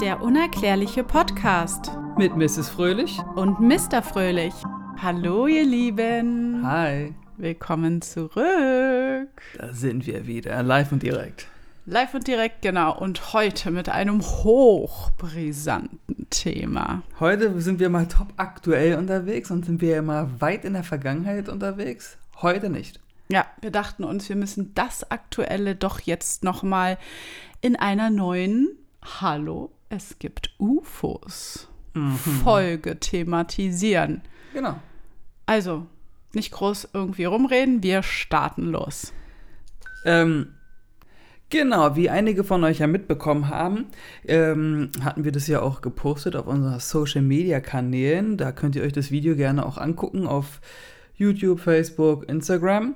Der unerklärliche Podcast Mit Mrs. Fröhlich. und Mr. Fröhlich. Hallo, ihr Lieben. Hi. Willkommen zurück. Da sind wir wieder, live und direkt. Live und direkt, genau. Und heute mit einem hochbrisanten Thema. Heute sind wir mal top aktuell unterwegs und sind wir ja mal weit in der Vergangenheit unterwegs. Heute nicht. Ja, wir dachten uns, wir müssen das Aktuelle doch jetzt nochmal in einer neuen Hallo, es gibt UFOs Folge thematisieren. Genau. Also, nicht groß irgendwie rumreden, wir starten los. Ähm, genau, wie einige von euch ja mitbekommen haben, ähm, hatten wir das ja auch gepostet auf unseren Social Media Kanälen. Da könnt ihr euch das Video gerne auch angucken auf YouTube, Facebook, Instagram.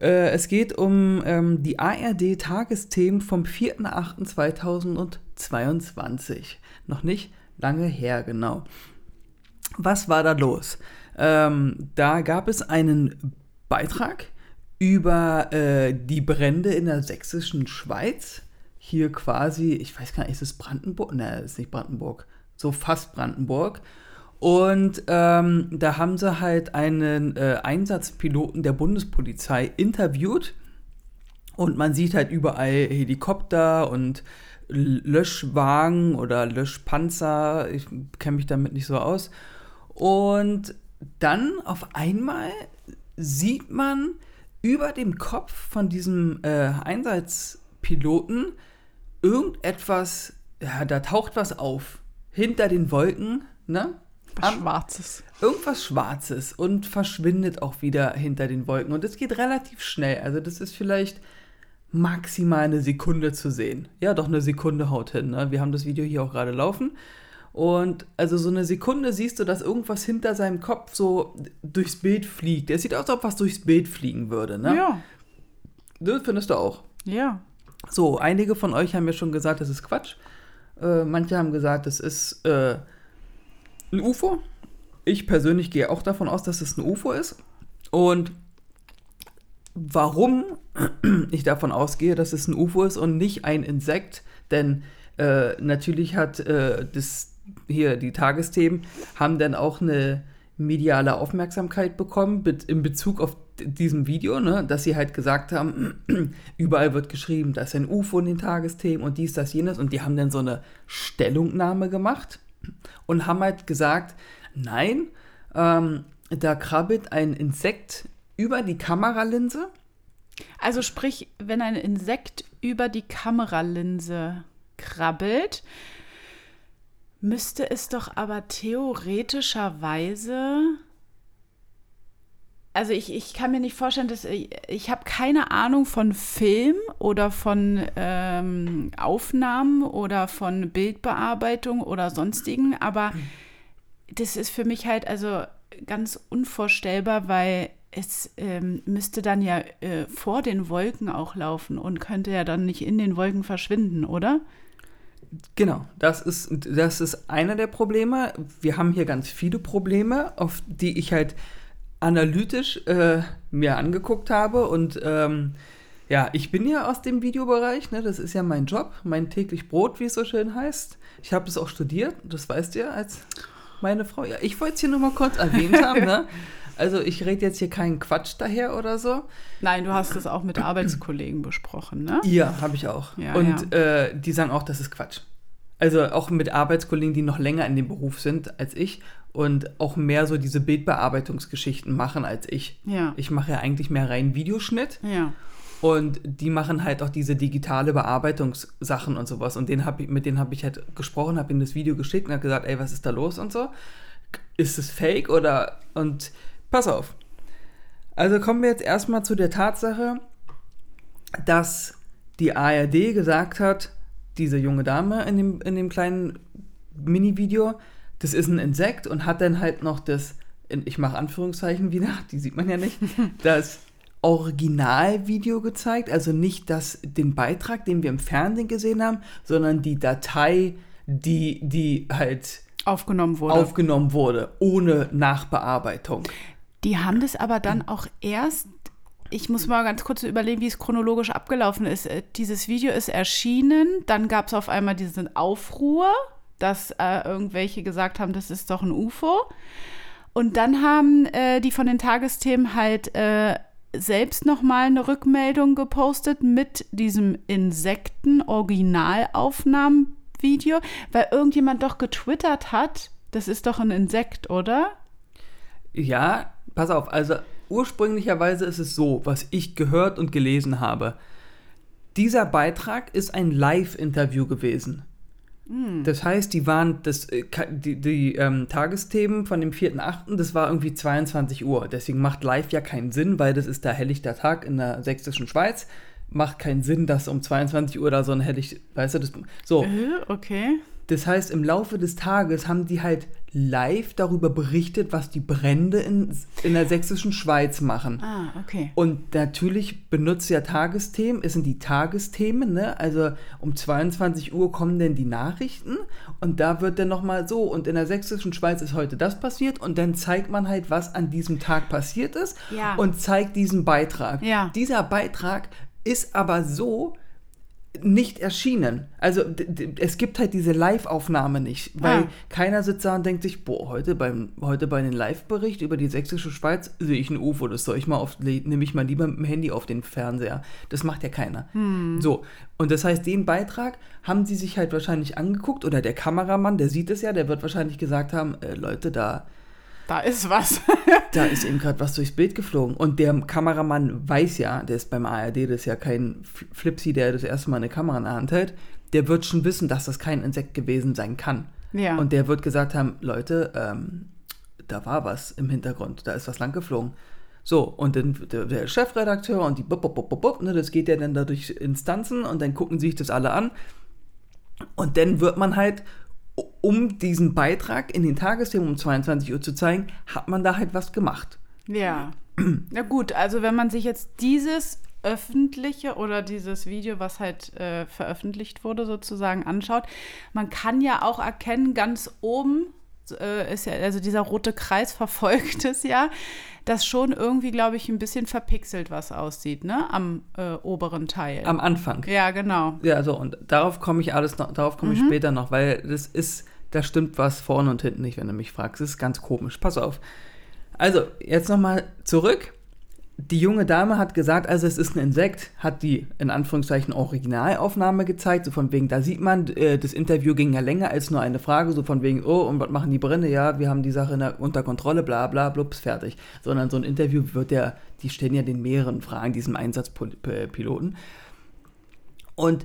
Äh, es geht um ähm, die ARD-Tagesthemen vom 4.8.2022. Noch nicht lange her, genau. Was war da los? Ähm, da gab es einen Beitrag über äh, die Brände in der sächsischen Schweiz. Hier quasi, ich weiß gar nicht, ist es Brandenburg? Ne, ist nicht Brandenburg. So fast Brandenburg. Und ähm, da haben sie halt einen äh, Einsatzpiloten der Bundespolizei interviewt. Und man sieht halt überall Helikopter und Löschwagen oder Löschpanzer. Ich kenne mich damit nicht so aus. Und dann auf einmal sieht man über dem Kopf von diesem äh, Einsatzpiloten irgendetwas, ja, da taucht was auf. Hinter den Wolken, ne? Was Schwarzes. irgendwas Schwarzes und verschwindet auch wieder hinter den Wolken. Und das geht relativ schnell. Also das ist vielleicht maximal eine Sekunde zu sehen. Ja, doch eine Sekunde haut hin. Ne? Wir haben das Video hier auch gerade laufen. Und also so eine Sekunde siehst du, dass irgendwas hinter seinem Kopf so durchs Bild fliegt. Es sieht aus, als ob was durchs Bild fliegen würde. Ne? Ja, Das findest du auch. ja. So, einige von euch haben mir schon gesagt, das ist Quatsch. Äh, manche haben gesagt, das ist äh, ein UFO. Ich persönlich gehe auch davon aus, dass es ein UFO ist. Und warum ich davon ausgehe, dass es ein UFO ist und nicht ein Insekt, denn äh, natürlich hat äh, das hier die Tagesthemen haben dann auch eine mediale Aufmerksamkeit bekommen in Bezug auf diesem Video, ne, dass sie halt gesagt haben, überall wird geschrieben, da ist ein UFO in den Tagesthemen und dies, das, jenes und die haben dann so eine Stellungnahme gemacht und haben halt gesagt, nein, ähm, da krabbelt ein Insekt über die Kameralinse Also sprich, wenn ein Insekt über die Kameralinse krabbelt, müsste es doch aber theoretischerweise. Also ich, ich kann mir nicht vorstellen, dass ich, ich habe keine Ahnung von Film oder von ähm, Aufnahmen oder von Bildbearbeitung oder sonstigen, aber das ist für mich halt also ganz unvorstellbar, weil es ähm, müsste dann ja äh, vor den Wolken auch laufen und könnte ja dann nicht in den Wolken verschwinden, oder? Genau, das ist, das ist einer der Probleme. Wir haben hier ganz viele Probleme, auf die ich halt analytisch äh, mir angeguckt habe. Und ähm, ja, ich bin ja aus dem Videobereich, ne? das ist ja mein Job, mein täglich Brot, wie es so schön heißt. Ich habe das auch studiert, das weißt ihr als meine Frau. Ja, ich wollte es hier nur mal kurz erwähnt haben. Ne? Also ich rede jetzt hier keinen Quatsch daher oder so. Nein, du hast es auch mit Arbeitskollegen besprochen, ne? Ja, habe ich auch. Ja, und Äh, die sagen auch, das ist Quatsch. Also auch mit Arbeitskollegen, die noch länger in dem Beruf sind als ich und auch mehr so diese Bildbearbeitungsgeschichten machen als ich. Ja. Ich mache ja eigentlich mehr rein Videoschnitt Ja. Und die machen halt auch diese digitale Bearbeitungssachen und sowas. Und den hab ich, mit denen habe ich halt gesprochen, habe ihnen das Video geschickt und habe gesagt, ey, was ist da los und so. Ist es fake oder... Und pass auf. Also kommen wir jetzt erstmal zu der Tatsache, dass die ARD gesagt hat, diese junge Dame in dem, in dem kleinen Mini-Video, das ist ein Insekt und hat dann halt noch das, ich mache Anführungszeichen wieder, die sieht man ja nicht, das Originalvideo gezeigt, also nicht das, den Beitrag, den wir im Fernsehen gesehen haben, sondern die Datei, die, die halt Aufgenommen wurde. aufgenommen wurde, ohne Nachbearbeitung. Die haben das aber dann auch erst ich muss mal ganz kurz überlegen, wie es chronologisch abgelaufen ist. Äh, Dieses Video ist erschienen, dann gab es auf einmal diesen Aufruhr, dass äh, irgendwelche gesagt haben, das ist doch ein UFO. Und dann haben äh, die von den Tagesthemen halt äh, selbst nochmal eine Rückmeldung gepostet mit diesem Insekten-Originalaufnahmen-Video, weil irgendjemand doch getwittert hat, das ist doch ein Insekt, oder? Ja, pass auf, also ursprünglicherweise ist es so, was ich gehört und gelesen habe. Dieser Beitrag ist ein Live-Interview gewesen. Das heißt, die waren, das, äh, die, die ähm, Tagesthemen von dem 4.8., das war irgendwie 22 Uhr. Deswegen macht live ja keinen Sinn, weil das ist der helllichter Tag in der sächsischen Schweiz. Macht keinen Sinn, dass um 22 Uhr da so ein helllicht, weißt du, das, so. Äh, okay. Das heißt, im Laufe des Tages haben die halt live darüber berichtet, was die Brände in, in der sächsischen Schweiz machen. Ah, okay. Und natürlich benutzt ja Tagesthemen, es sind die Tagesthemen, ne? Also um 22 Uhr kommen dann die Nachrichten und da wird dann nochmal so, und in der sächsischen Schweiz ist heute das passiert und dann zeigt man halt, was an diesem Tag passiert ist Ja. und zeigt diesen Beitrag. Ja. Dieser Beitrag ist aber so nicht erschienen. Also es gibt halt diese Live-Aufnahme nicht, weil Ah. keiner sitzt da und denkt sich, boah, heute beim heute bei dem Live-Bericht über die sächsische Schweiz sehe ich ein UFO, das soll ich mal auf, nehme ich mal lieber mit dem Handy auf den Fernseher. Das macht ja keiner. So, und das heißt, den Beitrag haben sie sich halt wahrscheinlich angeguckt oder der Kameramann, der sieht es ja, der wird wahrscheinlich gesagt haben, äh, Leute, da Da ist was. da ist eben gerade was durchs Bild geflogen. Und der Kameramann weiß ja, der ist beim ARD, das ist ja kein Flipsy, der das erste Mal eine Kamera in der Hand hält, der wird schon wissen, dass das kein Insekt gewesen sein kann. Ja. Und der wird gesagt haben, Leute, ähm, da war was im Hintergrund, da ist was lang geflogen. So, und dann der, der Chefredakteur und die bub, bub, bub, bub, ne, das geht ja dann da durch Instanzen und dann gucken sich das alle an. Und dann wird man halt, um diesen Beitrag in den Tagesthemen um 22 Uhr zu zeigen, hat man da halt was gemacht. Ja. Na gut, also wenn man sich jetzt dieses öffentliche oder dieses Video, was halt äh, veröffentlicht wurde, sozusagen anschaut, man kann ja auch erkennen, ganz oben äh, ist ja, also dieser rote Kreis verfolgt es ja, dass schon irgendwie, glaube ich, ein bisschen verpixelt was aussieht, ne? Am äh, oberen Teil. Am Anfang. ja, genau. Ja, so, und darauf komme ich alles noch, darauf komme ich später noch, weil das ist, da stimmt was vorne und hinten nicht, wenn du mich fragst. Das ist ganz komisch. Pass auf. Also, jetzt nochmal zurück. Die junge Dame hat gesagt, also es ist ein Insekt, hat die in Anführungszeichen Originalaufnahme gezeigt, so von wegen, da sieht man, äh, das Interview ging ja länger als nur eine Frage, so von wegen, oh, und was machen die Brände? Ja, wir haben die Sache der, unter Kontrolle, bla bla, blups, fertig. Sondern so ein Interview wird ja, die stellen ja den mehreren Fragen, diesem Einsatzpiloten. Und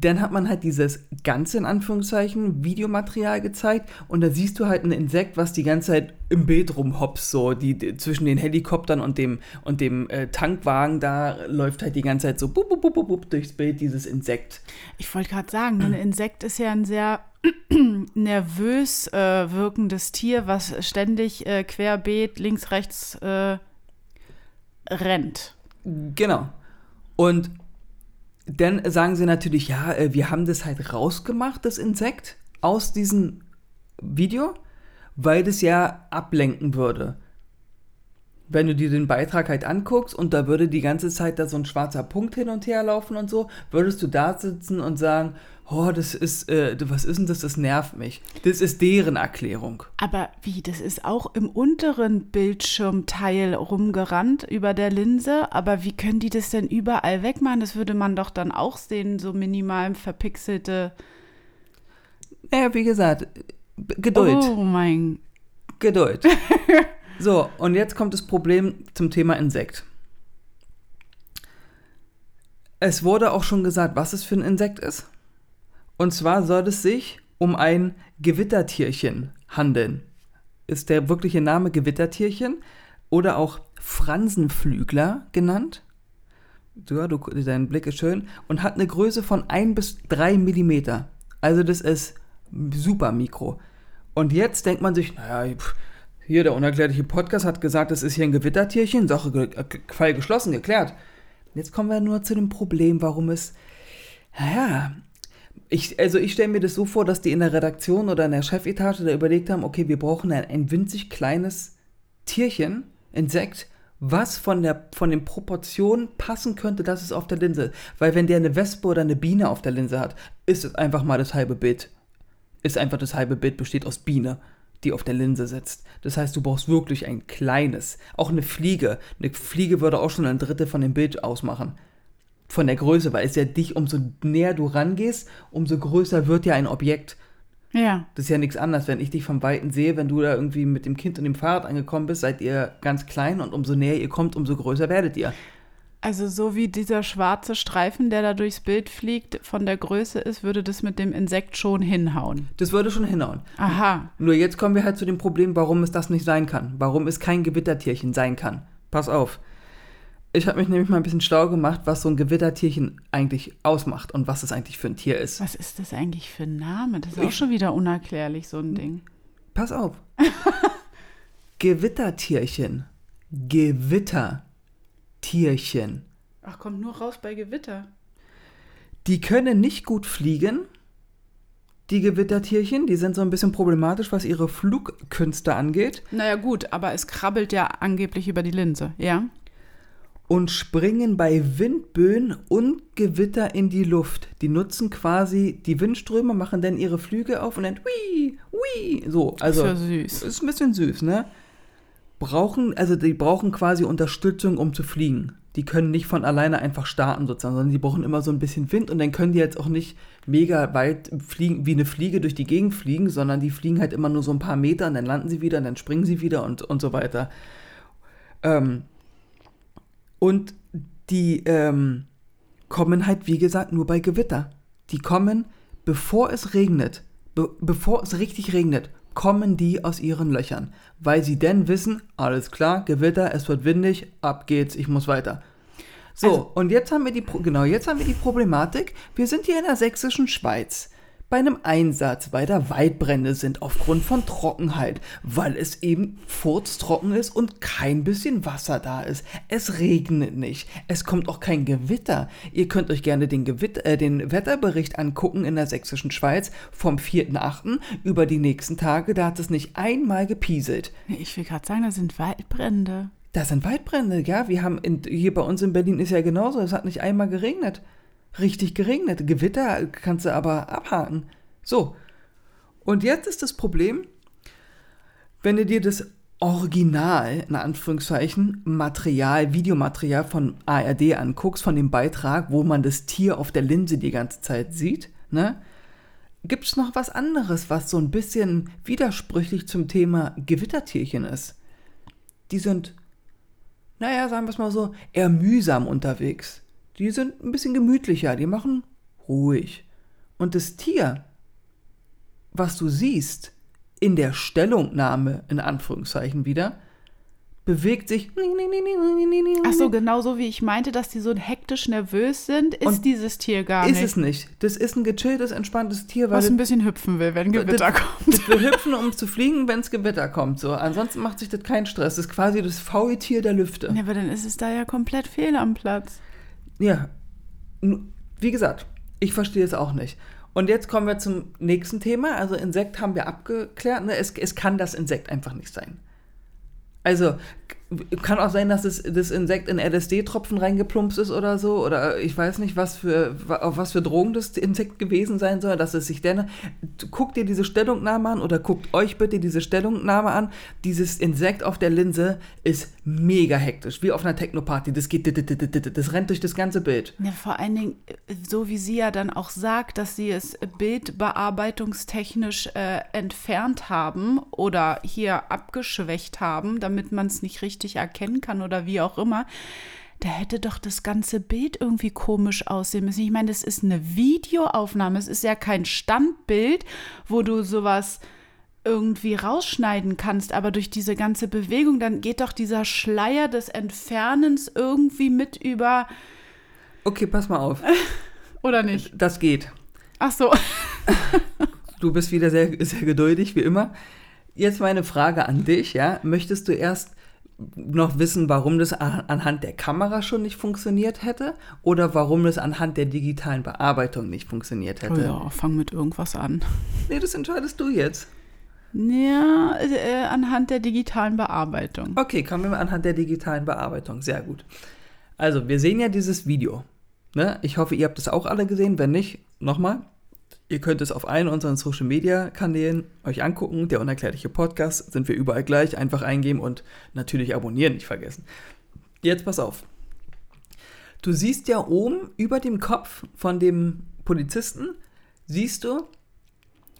dann hat man halt dieses ganze, in Anführungszeichen, Videomaterial gezeigt und da siehst du halt ein Insekt, was die ganze Zeit im Bild rumhopst, so die, die zwischen den Helikoptern und dem, und dem äh, Tankwagen, da läuft halt die ganze Zeit so bup, bup, bup, bup, bup, durchs Bild dieses Insekt. Ich wollte gerade sagen, ein Insekt ist ja ein sehr nervös äh, wirkendes Tier, was ständig äh, querbeet links, rechts äh, rennt. Genau. Und dann sagen sie natürlich, ja, äh, wir haben das halt rausgemacht, das Insekt, aus diesem Video, weil das ja ablenken würde. Wenn du dir den Beitrag halt anguckst und da würde die ganze Zeit da so ein schwarzer Punkt hin und her laufen und so, würdest du da sitzen und sagen, oh, das ist, äh, was ist denn das, das nervt mich. Das ist deren Erklärung. Aber wie, das ist auch im unteren Bildschirmteil rumgerannt über der Linse. Aber wie können die das denn überall wegmachen? Das würde man doch dann auch sehen, so minimal verpixelte. Naja, wie gesagt, Geduld. Oh mein. Geduld. So, und jetzt kommt das Problem zum Thema Insekt. Es wurde auch schon gesagt, was es für ein Insekt ist. Und zwar soll es sich um ein Gewittertierchen handeln. Ist der wirkliche Name Gewittertierchen oder auch Fransenflügler genannt? Ja, du, dein Blick ist schön. Und hat eine Größe von 1 bis 3 Millimeter. Also das ist super mikro. Und jetzt denkt man sich, naja, hier der unerklärliche Podcast hat gesagt, das ist hier ein Gewittertierchen, Sache äh, Fall geschlossen, geklärt. Jetzt kommen wir nur zu dem Problem, warum es, naja, ich, also ich stelle mir das so vor, dass die in der Redaktion oder in der Chefetage da überlegt haben, okay, wir brauchen ein, ein winzig kleines Tierchen, Insekt, was von, der, von den Proportionen passen könnte, dass es auf der Linse. Weil wenn der eine Wespe oder eine Biene auf der Linse hat, ist es einfach mal das halbe Bild. ist einfach das halbe Bild besteht aus Biene, die auf der Linse sitzt. Das heißt, du brauchst wirklich ein kleines, auch eine Fliege. Eine Fliege würde auch schon ein Drittel von dem Bild ausmachen. Von der Größe, weil es ja dich, umso näher du rangehst, umso größer wird ja ein Objekt. Ja. Das ist ja nichts anderes, wenn ich dich vom Weiten sehe, wenn du da irgendwie mit dem Kind und dem Fahrrad angekommen bist, seid ihr ganz klein und umso näher ihr kommt, umso größer werdet ihr. Also so wie dieser schwarze Streifen, der da durchs Bild fliegt, von der Größe ist, würde das mit dem Insekt schon hinhauen. Das würde schon hinhauen. Aha. Nur jetzt kommen wir halt zu dem Problem, warum es das nicht sein kann. Warum es kein Gewittertierchen sein kann. Pass auf. Ich habe mich nämlich mal ein bisschen schlau gemacht, was so ein Gewittertierchen eigentlich ausmacht und was es eigentlich für ein Tier ist. Was ist das eigentlich für ein Name? Das ist auch schon wieder unerklärlich, so ein Ding. Pass auf. Gewittertierchen. Gewittertierchen. Ach, kommt nur raus bei Gewitter. Die können nicht gut fliegen. Die Gewittertierchen, die sind so ein bisschen problematisch, was ihre Flugkünste angeht. Naja, gut, aber es krabbelt ja angeblich über die Linse, ja? Und springen bei Windböen und Gewitter in die Luft. Die nutzen quasi die Windströme, machen dann ihre Flüge auf und dann hui, hui, so. Also ist ja süß. ist ein bisschen süß, ne? Brauchen, also die brauchen quasi Unterstützung, um zu fliegen. Die können nicht von alleine einfach starten sozusagen, sondern die brauchen immer so ein bisschen Wind und dann können die jetzt auch nicht mega weit fliegen, wie eine Fliege durch die Gegend fliegen, sondern die fliegen halt immer nur so ein paar Meter und dann landen sie wieder und dann springen sie wieder und, und so weiter. Ähm, und die ähm, kommen halt, wie gesagt, nur bei Gewitter. Die kommen, bevor es regnet, be bevor es richtig regnet, kommen die aus ihren Löchern. Weil sie dann wissen, alles klar, Gewitter, es wird windig, ab geht's, ich muss weiter. So, Also- und jetzt haben wir die, Pro- genau, jetzt haben wir die Problematik, wir sind hier in der sächsischen Schweiz. Bei einem Einsatz, weil da Waldbrände sind aufgrund von Trockenheit, weil es eben furztrocken ist und kein bisschen Wasser da ist. Es regnet nicht, es kommt auch kein Gewitter. Ihr könnt euch gerne den, Gewitter, äh, den Wetterbericht angucken in der sächsischen Schweiz vom 4.8. über die nächsten Tage. Da hat es nicht einmal gepieselt. Ich will gerade sagen, da sind Waldbrände. Das sind Waldbrände, ja. Wir haben in, hier bei uns in Berlin ist ja genauso. Es hat nicht einmal geregnet. Richtig geregnet. Gewitter kannst du aber abhaken. So. Und jetzt ist das Problem, wenn du dir das Original, in Anführungszeichen, Material, Videomaterial von ARD anguckst, von dem Beitrag, wo man das Tier auf der Linse die ganze Zeit sieht, ne? Gibt es noch was anderes, was so ein bisschen widersprüchlich zum Thema Gewittertierchen ist? Die sind naja, sagen wir es mal so, eher mühsam unterwegs. Die sind ein bisschen gemütlicher, die machen ruhig. Und das Tier, was du siehst, in der Stellungnahme, in Anführungszeichen wieder, bewegt sich. Ach so, genauso wie ich meinte, dass die so hektisch nervös sind, ist Und dieses Tier gar Ist nicht. es nicht. Das ist ein gechilltes, entspanntes Tier, weil was ein bisschen hüpfen will, wenn Gewitter das, kommt. Das will hüpfen, um zu fliegen, wenn es Gewitter kommt. So. Ansonsten macht sich das keinen Stress. Das ist quasi das Faultier der Lüfte. Ja, aber dann ist es da ja komplett fehl am Platz. Ja, wie gesagt, ich verstehe es auch nicht. Und jetzt kommen wir zum nächsten Thema. Also Insekt haben wir abgeklärt. Ne? Es, es kann das Insekt einfach nicht sein. Also kann auch sein, dass das, das Insekt in LSD-Tropfen reingeplumpst ist oder so. Oder ich weiß nicht, was für, auf was für Drogen das Insekt gewesen sein soll, dass es sich denn. Guckt dir diese Stellungnahme an oder guckt euch bitte diese Stellungnahme an. Dieses Insekt auf der Linse ist mega hektisch, wie auf einer Technoparty. Das geht, das rennt durch das ganze Bild. Ja, vor allen Dingen, so wie sie ja dann auch sagt, dass sie es bildbearbeitungstechnisch äh, entfernt haben oder hier abgeschwächt haben, damit man es nicht richtig erkennen kann oder wie auch immer. Da hätte doch das ganze Bild irgendwie komisch aussehen müssen. Ich meine, das ist eine Videoaufnahme. Es ist ja kein Standbild, wo du sowas irgendwie rausschneiden kannst, aber durch diese ganze Bewegung, dann geht doch dieser Schleier des Entfernens irgendwie mit über, Okay, pass mal auf. oder nicht? Das geht. Ach so. Du bist wieder sehr, sehr geduldig, wie immer. Jetzt meine Frage an dich, ja. Möchtest du erst noch wissen, warum das anhand der Kamera schon nicht funktioniert hätte oder warum das anhand der digitalen Bearbeitung nicht funktioniert Oh hätte? ja, fang mit irgendwas an. Nee, das entscheidest du jetzt. Ja, äh, anhand der digitalen Bearbeitung. Okay, kommen wir mal anhand der digitalen Bearbeitung. Sehr gut. Also, wir sehen ja dieses Video. Ne? Ich hoffe, ihr habt es auch alle gesehen. Wenn nicht, nochmal. Ihr könnt es auf allen unseren Social Media Kanälen euch angucken. Der unerklärliche Podcast sind wir überall gleich. Einfach eingeben und natürlich abonnieren nicht vergessen. Jetzt pass auf. Du siehst ja oben über dem Kopf von dem Polizisten, siehst du,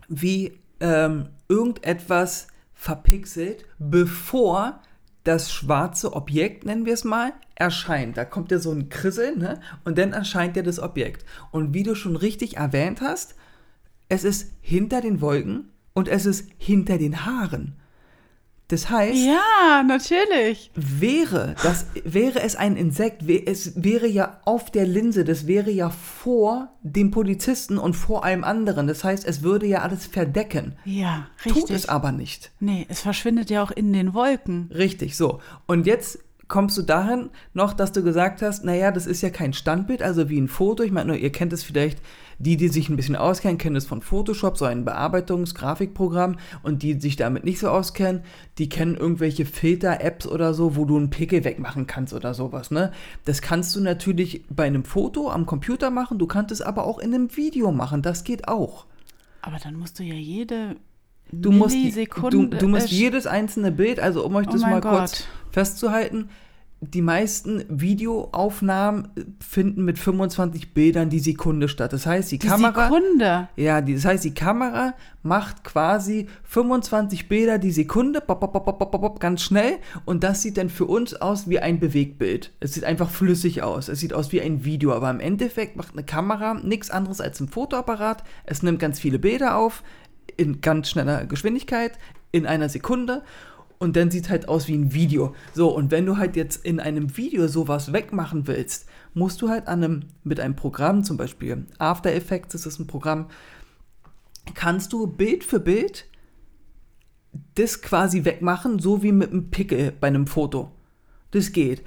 wie ähm, irgendetwas verpixelt, bevor das schwarze Objekt, nennen wir es mal, erscheint. Da kommt ja so ein Krissel, ne? Und dann erscheint ja das Objekt. Und wie du schon richtig erwähnt hast, es ist hinter den Wolken und es ist hinter den Haaren. Das heißt, Ja, natürlich. wäre, das, wäre es ein Insekt, es wäre ja auf der Linse, das wäre ja vor dem Polizisten und vor allem anderen. Das heißt, es würde ja alles verdecken. Ja, Tut es richtig. aber nicht. Nee, es verschwindet ja auch in den Wolken. Richtig, so. Und jetzt kommst du dahin noch, dass du gesagt hast, naja, das ist ja kein Standbild, also wie ein Foto. Ich meine, ihr kennt es vielleicht, die, die sich ein bisschen auskennen, kennen es von Photoshop, so ein Bearbeitungs-Grafikprogramm. Und die sich damit nicht so auskennen, die kennen irgendwelche Filter-Apps oder so, wo du einen Pickel wegmachen kannst oder sowas, ne? Das kannst du natürlich bei einem Foto am Computer machen, du kannst es aber auch in einem Video machen, das geht auch. Aber dann musst du ja jede Du musst, die- du, du musst jedes einzelne Bild, also um euch Oh das mein mal kurz Gott. festzuhalten, die meisten Videoaufnahmen finden mit 25 Bildern die Sekunde statt. Das heißt, die, die Kamera, Sekunde. ja, die, das heißt, die Kamera macht quasi 25 Bilder die Sekunde, bop, bop, bop, bop, bop, bop, ganz schnell. Und das sieht dann für uns aus wie ein Bewegtbild. Es sieht einfach flüssig aus. Es sieht aus wie ein Video. Aber im Endeffekt macht eine Kamera nichts anderes als ein Fotoapparat. Es nimmt ganz viele Bilder auf in ganz schneller Geschwindigkeit in einer Sekunde und dann sieht halt aus wie ein Video. So, und wenn du halt jetzt in einem Video sowas wegmachen willst, musst du halt an einem, mit einem Programm, zum Beispiel After Effects ist es ein Programm, kannst du Bild für Bild das quasi wegmachen, so wie mit einem Pickel bei einem Foto. Das geht.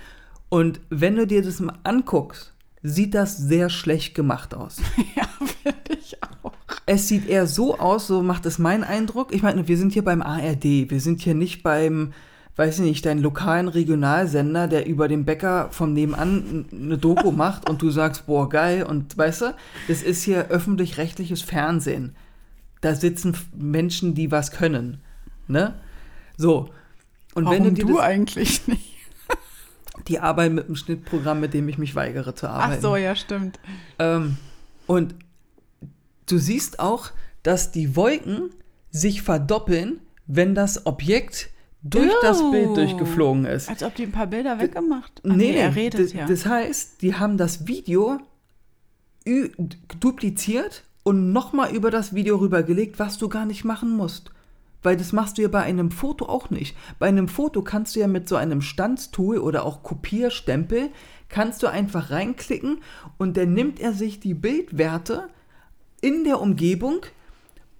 Und wenn du dir das mal anguckst, sieht das sehr schlecht gemacht aus. Ja, finde ich auch. Es sieht eher so aus, so macht es mein Eindruck. Ich meine, wir sind hier beim ARD, wir sind hier nicht beim, weiß ich nicht, deinen lokalen Regionalsender, der über den Bäcker vom Nebenan eine Doku macht und du sagst, boah, geil, und weißt du, das ist hier öffentlich-rechtliches Fernsehen. Da sitzen Menschen, die was können, ne? So. Und Warum wenn du du das, eigentlich nicht? die arbeiten mit einem Schnittprogramm, mit dem ich mich weigere zu arbeiten. Ach so, ja, stimmt. Ähm, und du siehst auch, dass die Wolken sich verdoppeln, wenn das Objekt durch das Ew. Bild durchgeflogen ist. Als ob die ein paar Bilder weggemacht Ah, nee, er redet das, ja. das heißt, die haben das Video dupliziert und nochmal über das Video rübergelegt, was du gar nicht machen musst. Weil das machst du ja bei einem Foto auch nicht. Bei einem Foto kannst du ja mit so einem Stanztool oder auch Kopierstempel, kannst du einfach reinklicken und dann nimmt er sich die Bildwerte in der Umgebung,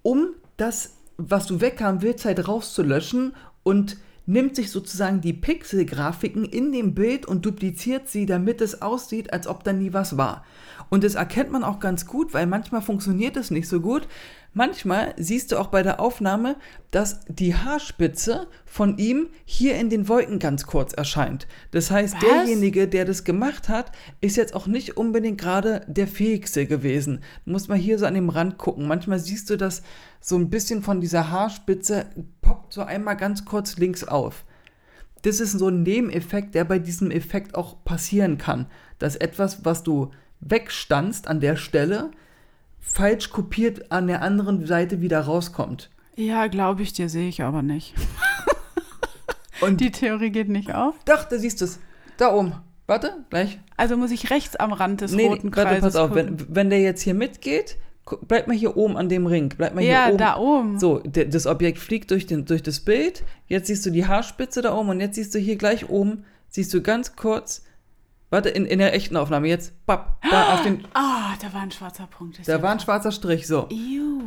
um das, was du weghaben willst, halt rauszulöschen und nimmt sich sozusagen die Pixelgrafiken in dem Bild und dupliziert sie, damit es aussieht, als ob da nie was war. Und das erkennt man auch ganz gut, weil manchmal funktioniert es nicht so gut. Manchmal siehst du auch bei der Aufnahme, dass die Haarspitze von ihm hier in den Wolken ganz kurz erscheint. Das heißt, Was? derjenige, der das gemacht hat, ist jetzt auch nicht unbedingt gerade der fähigste gewesen. Du musst mal hier so an dem Rand gucken. Manchmal siehst du, dass so ein bisschen von dieser Haarspitze poppt so einmal ganz kurz links auf. Das ist so ein Nebeneffekt, der bei diesem Effekt auch passieren kann. Dass etwas, was du wegstanzt an der Stelle, falsch kopiert an der anderen Seite wieder rauskommt. Ja, glaube ich dir, sehe ich aber nicht. Und Die Theorie geht nicht auf. doch, da siehst du es. Da oben. Warte, gleich. Also muss ich rechts am Rand des Nee, roten warte, Kreises pass auf. gucken. Wenn, wenn der jetzt hier mitgeht, bleib mal hier oben an dem Ring. Bleib mal ja, hier oben. da oben. So, der, das Objekt fliegt durch, den, durch das Bild. Jetzt siehst du die Haarspitze da oben und jetzt siehst du hier gleich oben, siehst du ganz kurz, warte, in, in der echten Aufnahme jetzt, papp, da auf den, Ah, da war ein schwarzer Punkt. Das da war ein schwarzer Strich, so. Ew.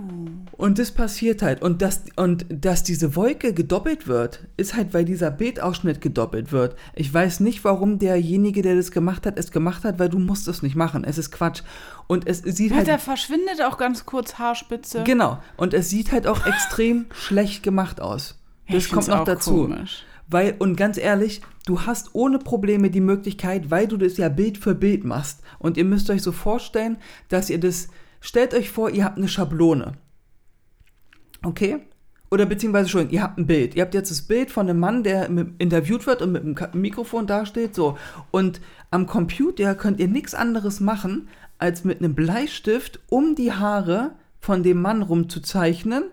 Und das passiert halt. Und, das, und dass diese Wolke gedoppelt wird, ist halt, weil dieser Bildausschnitt gedoppelt wird. Ich weiß nicht, warum derjenige, der das gemacht hat, es gemacht hat, weil du musst es nicht machen. Es ist Quatsch. Und es sieht Ja, halt... da verschwindet auch ganz kurz Haarspitze. Genau. Und es sieht halt auch extrem schlecht gemacht aus. Das kommt noch dazu. komisch. Weil, und ganz ehrlich, du hast ohne Probleme die Möglichkeit, weil du das ja Bild für Bild machst. Und ihr müsst euch so vorstellen, dass ihr das stellt euch vor, ihr habt eine Schablone. Okay? Oder beziehungsweise schon, ihr habt ein Bild. Ihr habt jetzt das Bild von einem Mann, der interviewt wird und mit einem Mikrofon dasteht. So. Und am Computer könnt ihr nichts anderes machen, als mit einem Bleistift um die Haare von dem Mann rumzuzeichnen,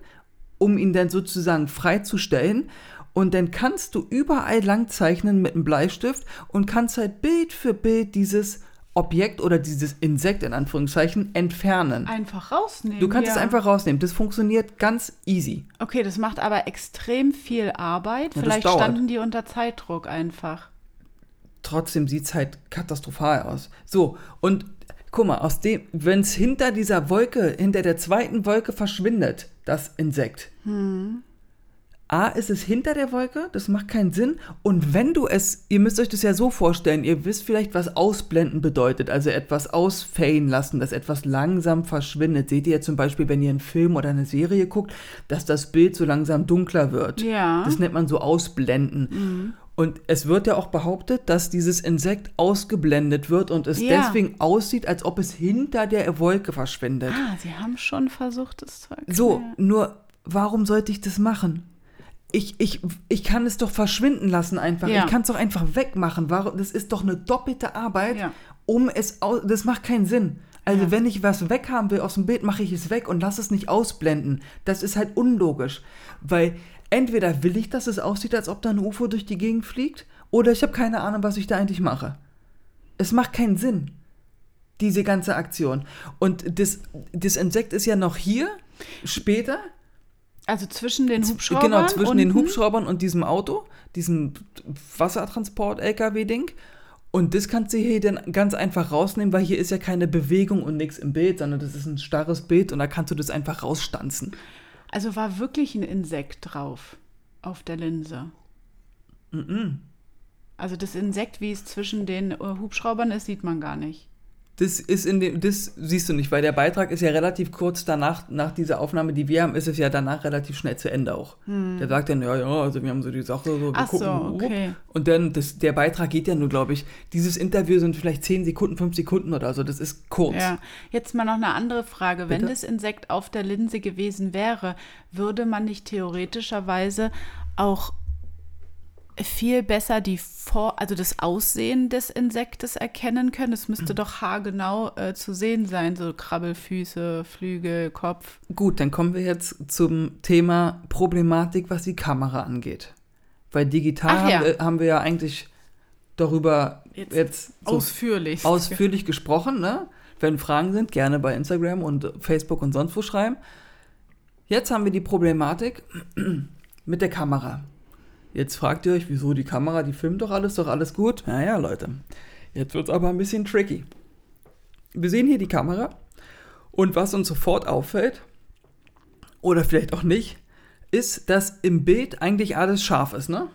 um ihn dann sozusagen freizustellen. Und dann kannst du überall lang zeichnen mit einem Bleistift und kannst halt Bild für Bild dieses Objekt oder dieses Insekt in Anführungszeichen entfernen. Einfach rausnehmen. Du kannst ja. es einfach rausnehmen. Das funktioniert ganz easy. Okay, das macht aber extrem viel Arbeit. Ja, Vielleicht standen die unter Zeitdruck einfach. Trotzdem sieht es halt katastrophal aus. So, und guck mal, aus dem, wenn es hinter dieser Wolke, hinter der zweiten Wolke verschwindet, das Insekt. A, ist es hinter der Wolke, das macht keinen Sinn. Und wenn du es, ihr müsst euch das ja so vorstellen, ihr wisst vielleicht, was ausblenden bedeutet, also etwas ausfaden lassen, dass etwas langsam verschwindet. Seht ihr zum Beispiel, wenn ihr einen Film oder eine Serie guckt, dass das Bild so langsam dunkler wird. Ja. Das nennt man so ausblenden. Und es wird ja auch behauptet, dass dieses Insekt ausgeblendet wird und es Ja. deswegen aussieht, als ob es hinter der Wolke verschwindet. Ah, sie haben schon versucht, es zu erklären. So, nur warum sollte ich das machen? Ich, ich, ich kann es doch verschwinden lassen einfach. Ja. Ich kann es doch einfach wegmachen. Warum? Das ist doch eine doppelte Arbeit, Ja. um es aus. Das macht keinen Sinn. Also Ja. wenn ich was weghaben will aus dem Bild, mache ich es weg und lasse es nicht ausblenden. Das ist halt unlogisch. Weil entweder will ich, dass es aussieht, als ob da ein UFO durch die Gegend fliegt, oder ich habe keine Ahnung, was ich da eigentlich mache. Es macht keinen Sinn, diese ganze Aktion. Und das, das Insekt ist ja noch hier, später. Also zwischen den Hubschraubern. Genau, zwischen den. Hubschraubern und diesem Auto, diesem Wassertransport-LKW-Ding. Und das kannst du hier dann ganz einfach rausnehmen, weil hier ist ja keine Bewegung und nichts im Bild, sondern das ist ein starres Bild und da kannst du das einfach rausstanzen. Also war wirklich ein Insekt drauf auf der Linse. Also das Insekt, wie es zwischen den äh, Hubschraubern ist, sieht man gar nicht. Das ist in dem, das siehst du nicht, weil der Beitrag ist ja relativ kurz danach, nach dieser Aufnahme, die wir haben, ist es ja danach relativ schnell zu Ende auch. Der sagt dann, ja, ja, also wir haben so die Sache, so, wir Hm. Ach so, wupp. okay. Und dann, das, der Beitrag geht ja nur, glaube ich, dieses Interview sind vielleicht 10 Sekunden, 5 Sekunden oder so, das ist kurz. Ja, jetzt mal noch eine andere Frage. Wenn Bitte? das Insekt auf der Linse gewesen wäre, würde man nicht theoretischerweise auch viel besser die Vor also das Aussehen des Insektes erkennen können? Es müsste doch haargenau äh, zu sehen sein, so Krabbelfüße, Flügel, Kopf. Gut, dann kommen wir jetzt zum Thema Problematik, was die Kamera angeht. Weil digital ja. haben, wir, haben wir ja eigentlich darüber Jetzt jetzt, so Ausführlich. ausführlich gesprochen. Ne? Wenn Fragen sind, gerne bei Instagram und Facebook und sonst wo schreiben. Jetzt haben wir die Problematik mit der Kamera. Jetzt fragt ihr euch, wieso die Kamera, die filmt doch alles, doch alles gut. Naja, Leute, jetzt wird es aber ein bisschen tricky. Wir sehen hier die Kamera und was uns sofort auffällt, oder vielleicht auch nicht, ist, dass im Bild eigentlich alles scharf ist, ne?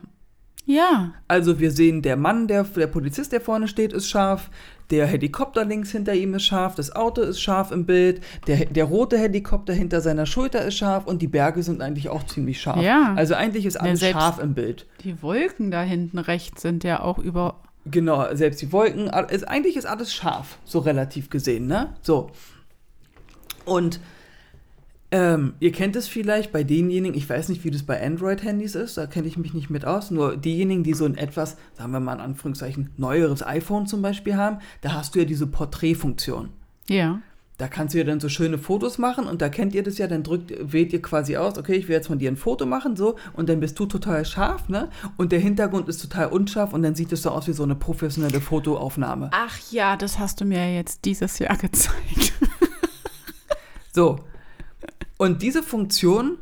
Ja, Also wir sehen, der Mann, der, der Polizist, der vorne steht, ist scharf. Der Helikopter links hinter ihm ist scharf. Das Auto ist scharf im Bild. Der, der rote Helikopter hinter seiner Schulter ist scharf. Und die Berge sind eigentlich auch ziemlich scharf. Ja. Also eigentlich ist alles selbst- scharf im Bild. die Wolken da hinten rechts sind ja auch über. Genau, selbst die Wolken. Ist, eigentlich ist alles scharf, so relativ gesehen, ne? So. Und ähm, ihr kennt es vielleicht bei denjenigen, ich weiß nicht, wie das bei Android-Handys ist, da kenne ich mich nicht mit aus, nur diejenigen, die so ein etwas, sagen wir mal in Anführungszeichen, neueres iPhone zum Beispiel haben, da hast du ja diese Porträtfunktion. Ja. Da kannst du ja dann so schöne Fotos machen und da kennt ihr das ja, dann drückt, wählt ihr quasi aus, okay, ich will jetzt von dir ein Foto machen, so, und dann bist du total scharf, ne? Und der Hintergrund ist total unscharf und dann sieht es so aus wie so eine professionelle Fotoaufnahme. Ach ja, das hast du mir jetzt dieses Jahr gezeigt. So. Und diese Funktion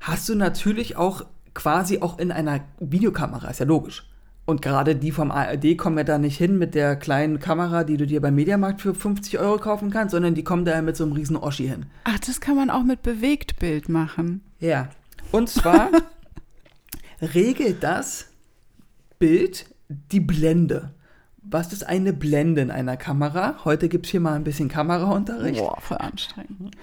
hast du natürlich auch quasi auch in einer Videokamera, ist ja logisch. Und gerade die vom ARD kommen ja da nicht hin mit der kleinen Kamera, die du dir beim Mediamarkt für 50 Euro kaufen kannst, sondern die kommen da ja mit so einem riesen Oschi hin. Ach, das kann man auch mit Bewegtbild machen. Ja. Und zwar regelt das Bild die Blende. Was ist eine Blende in einer Kamera? Heute gibt es hier mal ein bisschen Kameraunterricht. Boah, voll anstrengend.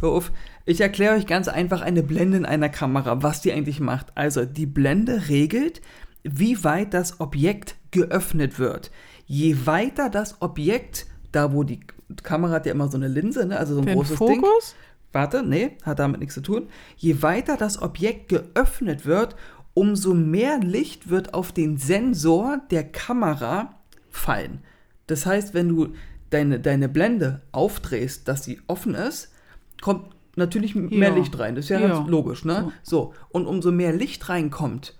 Hör auf. Ich erkläre euch ganz einfach eine Blende in einer Kamera, was die eigentlich macht. Also, die Blende regelt, wie weit das Objekt geöffnet wird. Je weiter das Objekt, da wo die Kamera hat ja immer so eine Linse, ne? also so ein Den großes Ding. Fokus? Warte, nee, hat damit nichts zu tun. Je weiter das Objekt geöffnet wird, umso mehr Licht wird auf den Sensor der Kamera fallen. Das heißt, wenn du deine, deine Blende aufdrehst, dass sie offen ist, kommt natürlich mehr Ja. Licht rein. Das ist ja, Ja. ganz logisch, ne? So. Und umso mehr Licht reinkommt,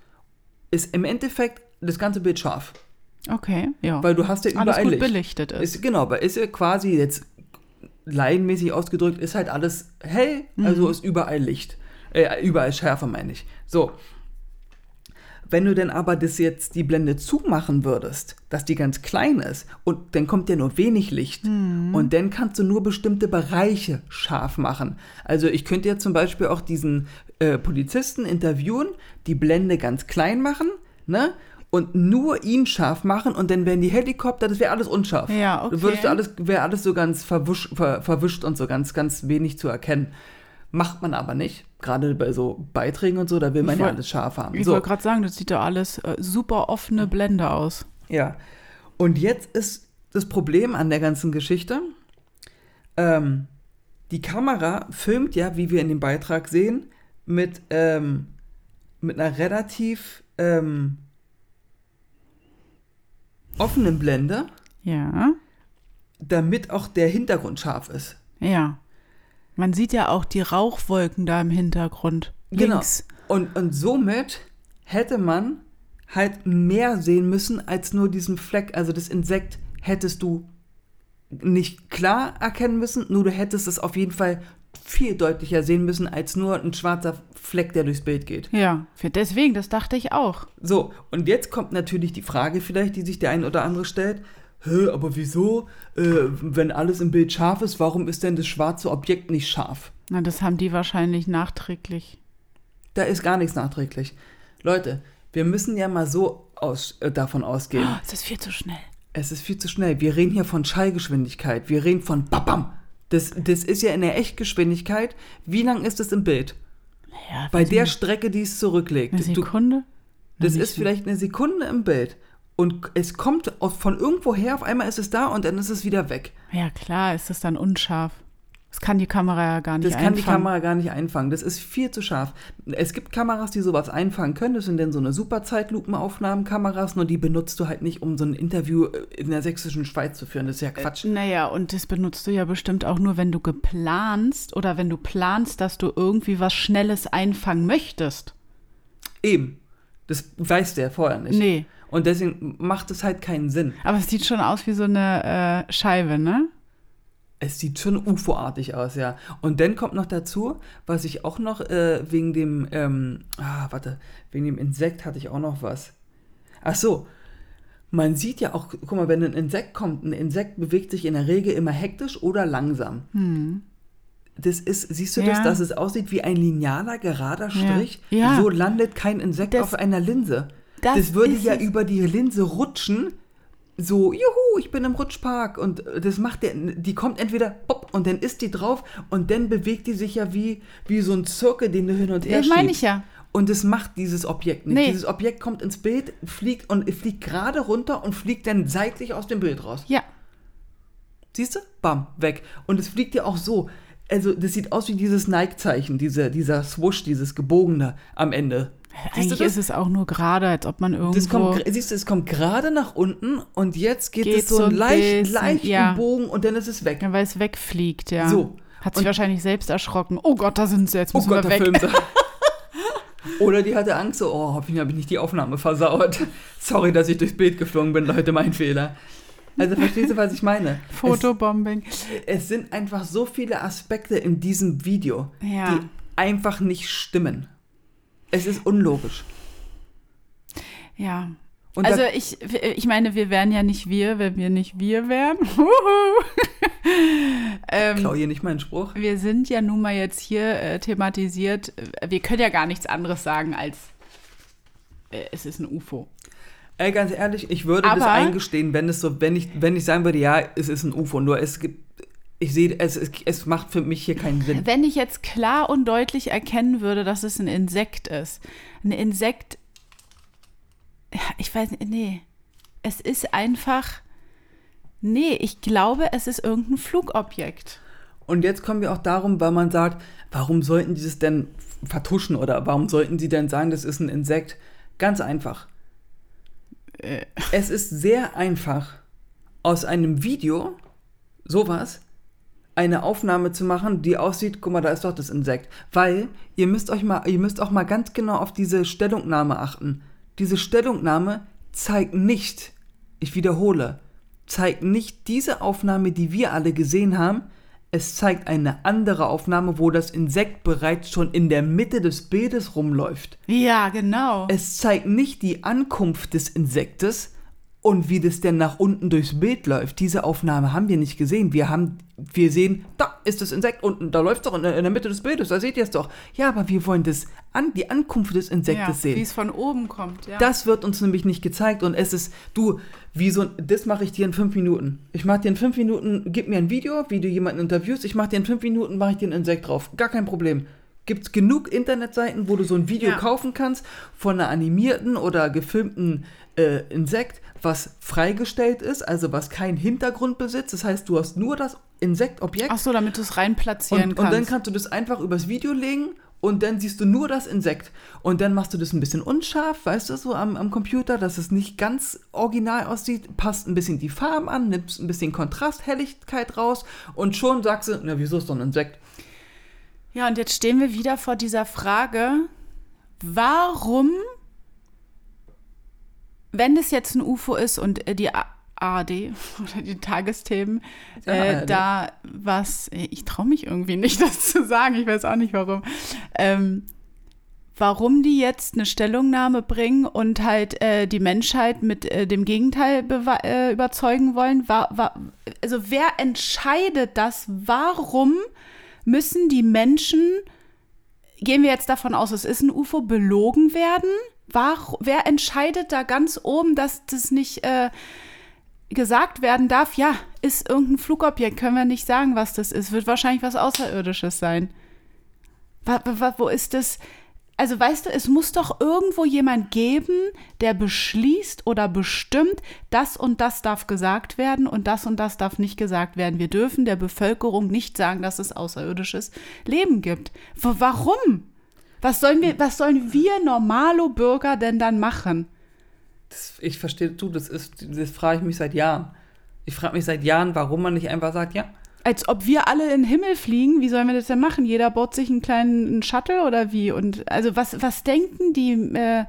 ist im Endeffekt das ganze Bild scharf. Okay, ja. Weil du hast ja Alles überall gut Licht. belichtet ist. Ist, genau, weil ist ja quasi jetzt laienmäßig ausgedrückt, ist halt alles hell, also Mhm. ist überall Licht. Äh, überall Schärfe, meine ich. So. Wenn du denn aber das jetzt die Blende zumachen würdest, dass die ganz klein ist und dann kommt ja nur wenig Licht Mhm. und dann kannst du nur bestimmte Bereiche scharf machen. Also ich könnte jetzt zum Beispiel auch diesen äh, Polizisten interviewen, die Blende ganz klein machen, ne? Und nur ihn scharf machen und dann wären die Helikopter, das wäre alles unscharf. Ja, okay. Du würdest du alles, wäre alles so ganz verwisch, ver, verwischt und so ganz, ganz wenig zu erkennen. Macht man aber nicht. Gerade bei so Beiträgen und so, da will man Ich ja wollt- alles scharf haben. Ich so. wollte gerade sagen, das sieht doch alles äh, super offene Blende aus. Ja. Und jetzt ist das Problem an der ganzen Geschichte, ähm, die Kamera filmt ja, wie wir in dem Beitrag sehen, mit, ähm, mit einer relativ ähm, offenen Blende, Ja, damit auch der Hintergrund scharf ist. ja. Man sieht ja auch die Rauchwolken da im Hintergrund. Links. Genau. Und, und somit hätte man halt mehr sehen müssen als nur diesen Fleck. Also das Insekt hättest du nicht klar erkennen müssen, nur du hättest es auf jeden Fall viel deutlicher sehen müssen als nur ein schwarzer Fleck, der durchs Bild geht. Ja, deswegen, das dachte ich auch. So, und jetzt kommt natürlich die Frage vielleicht, die sich der ein oder andere stellt. Hä, aber wieso, äh, wenn alles im Bild scharf ist, warum ist denn das schwarze Objekt nicht scharf? Na, das haben die wahrscheinlich nachträglich. Da ist gar nichts nachträglich. Leute, wir müssen ja mal so aus, äh, davon ausgehen. Oh, es ist viel zu schnell. Es ist viel zu schnell. Wir reden hier von Schallgeschwindigkeit. Wir reden von Babam. Das, das ist ja in der Echtgeschwindigkeit. Wie lang ist es im Bild? Ja, Bei der Strecke, die es zurücklegt. eine Du, Sekunde? Na, das ist vielleicht eine Sekunde im Bild. Und es kommt von irgendwoher, auf einmal ist es da und dann ist es wieder weg. Ja, klar, ist das dann unscharf. Das kann die Kamera ja gar nicht Das kann die einfangen. Kamera gar nicht einfangen. Das ist viel zu scharf. Es gibt Kameras, die sowas einfangen können. Das sind dann so eine super Zeitlupenaufnahmenkameras, nur die benutzt du halt nicht, um so ein Interview äh, in der sächsischen Schweiz zu führen. Das ist ja Quatsch. Naja, und das benutzt du ja bestimmt auch nur, wenn du geplanst oder wenn du planst, dass du irgendwie was Schnelles einfangen möchtest. Eben. Das weiß der vorher nicht. Nee. Und deswegen macht es halt keinen Sinn. Aber es sieht schon aus wie so eine äh, Scheibe, ne? Es sieht schon UFO-artig aus, ja. Und dann kommt noch dazu, was ich auch noch äh, wegen dem, ähm, ah, warte, wegen dem Insekt hatte ich auch noch was. Ach so, man sieht ja auch, guck mal, wenn ein Insekt kommt, ein Insekt bewegt sich in der Regel immer hektisch oder langsam. Das ist, siehst du das, Ja. dass es aussieht wie ein linealer, gerader Strich? Ja. So landet kein Insekt Das- auf einer Linse. Das Das, würde ja es. über die Linse rutschen. So, juhu, ich bin im Rutschpark. Und äh, das macht der, die kommt entweder pop und dann ist die drauf und dann bewegt die sich ja wie, wie so ein Zirkel, den du hin und her Das meine ich ja. Und das macht dieses Objekt nicht. Nee. Dieses Objekt kommt ins Bild, fliegt und fliegt gerade runter und fliegt dann seitlich aus dem Bild raus. Ja. Siehst du? Bam, weg. Und es fliegt ja auch so. Also, das sieht aus wie dieses Nike-Zeichen, diese, dieser Swoosh, dieses gebogene am Ende. Eigentlich ist es auch nur gerade, als ob man irgendwo. Das kommt, siehst du, es kommt gerade nach unten und jetzt geht, Geht es so so ein ein leicht, bisschen, leicht ja. Bogen und dann ist es weg. ja, weil es wegfliegt, ja. So. Hat sich Und- wahrscheinlich selbst erschrocken. Oh Gott, da sind sie, jetzt Oh müssen Gott, wir der weg. Film. Oder die hatte Angst, so, oh, hoffentlich habe ich nicht die Aufnahme versaut. Sorry, dass ich durchs Bild geflogen bin, Leute, mein Fehler. Also verstehst du, was ich meine? Fotobombing. Es, es sind einfach so viele Aspekte in diesem Video, Ja. die einfach nicht stimmen. Es ist unlogisch. Ja. Und also ich, ich meine, wir wären ja nicht wir, wenn wir nicht wir wären. Ähm, Klau hier nicht meinen Spruch. wir sind ja nun mal jetzt hier äh, thematisiert. Wir können ja gar nichts anderes sagen als äh, es ist ein UFO. Ey, ganz ehrlich, ich würde das Aber- eingestehen, wenn es so, wenn ich, wenn ich sagen würde, ja, es ist ein UFO, nur es gibt, ich sehe, es, es, es macht für mich hier keinen Sinn. Wenn ich jetzt klar und deutlich erkennen würde, dass es ein Insekt ist. Ein Insekt, ja, ich weiß nicht, nee. Es ist einfach, Nee, ich glaube, es ist irgendein Flugobjekt. Und jetzt kommen wir auch darum, weil man sagt, warum sollten die das denn vertuschen oder warum sollten sie denn sagen, das ist ein Insekt? Ganz einfach. Äh. Es ist sehr einfach, aus einem Video sowas eine Aufnahme zu machen, die aussieht, guck mal, da ist doch das Insekt. Weil ihr müsst euch mal, ihr müsst auch mal ganz genau auf diese Stellungnahme achten. Diese Stellungnahme zeigt nicht, ich wiederhole, zeigt nicht diese Aufnahme, die wir alle gesehen haben. Es zeigt eine andere Aufnahme, wo das Insekt bereits schon in der Mitte des Bildes rumläuft. Ja, genau. Es zeigt nicht die Ankunft des Insektes und wie das denn nach unten durchs Bild läuft. Diese Aufnahme haben wir nicht gesehen. Wir haben, wir sehen, da ist das Insekt unten, da läuft es doch in, in der Mitte des Bildes, da seht ihr es doch. Ja, aber wir wollen das an, die Ankunft des Insektes ja, sehen. Wie es von oben kommt, ja. Das wird uns nämlich nicht gezeigt und es ist, du, wie so, das mache ich dir in fünf Minuten. Ich mache dir in fünf Minuten, gib mir ein Video, wie du jemanden interviewst, ich mache dir in fünf Minuten, mache ich dir ein Insekt drauf. Gar kein Problem. Gibt es genug Internetseiten, wo du so ein Video Ja. kaufen kannst von einer animierten oder gefilmten äh, Insekt, was freigestellt ist, also was keinen Hintergrund besitzt. Das heißt, du hast nur das Insektobjekt Ach so, damit du es rein platzieren und, und dann kannst. kannst du das einfach übers Video legen und dann siehst du nur das Insekt. Und dann machst du das ein bisschen unscharf, weißt du, so am, am Computer, dass es nicht ganz original aussieht, passt ein bisschen die Farben an, nimmst ein bisschen Kontrast, Helligkeit raus und schon sagst du, na, wieso ist doch ein Insekt? Ja, und jetzt stehen wir wieder vor dieser Frage, warum, wenn es jetzt ein UFO ist und äh, die ARD oder die Tagesthemen, äh, da was, äh, ich traue mich irgendwie nicht, das zu sagen, ich weiß auch nicht warum, ähm, warum die jetzt eine Stellungnahme bringen und halt äh, die Menschheit mit äh, dem Gegenteil äh, überzeugen wollen. War, war, also wer entscheidet das? Warum müssen die Menschen, gehen wir jetzt davon aus, es ist ein UFO, belogen werden? War, wer entscheidet da ganz oben, dass das nicht äh, gesagt werden darf? Ja, ist irgendein Flugobjekt, können wir nicht sagen, was das ist. Wird wahrscheinlich was Außerirdisches sein. Wa- wa- Wo ist das? Also weißt du, es muss doch irgendwo jemand geben, der beschließt oder bestimmt, das und das darf gesagt werden und das und das darf nicht gesagt werden. Wir dürfen der Bevölkerung nicht sagen, dass es außerirdisches Leben gibt. Warum? Was sollen wir, was sollen wir normalo Bürger denn dann machen? Das, ich verstehe, du, das ist, das frage ich mich seit Jahren. Ich frage mich seit Jahren, warum man nicht einfach sagt, ja, Als ob wir alle in den Himmel fliegen, wie sollen wir das denn machen? Jeder baut sich einen kleinen Shuttle oder wie? Und also was, was denken die? Äh,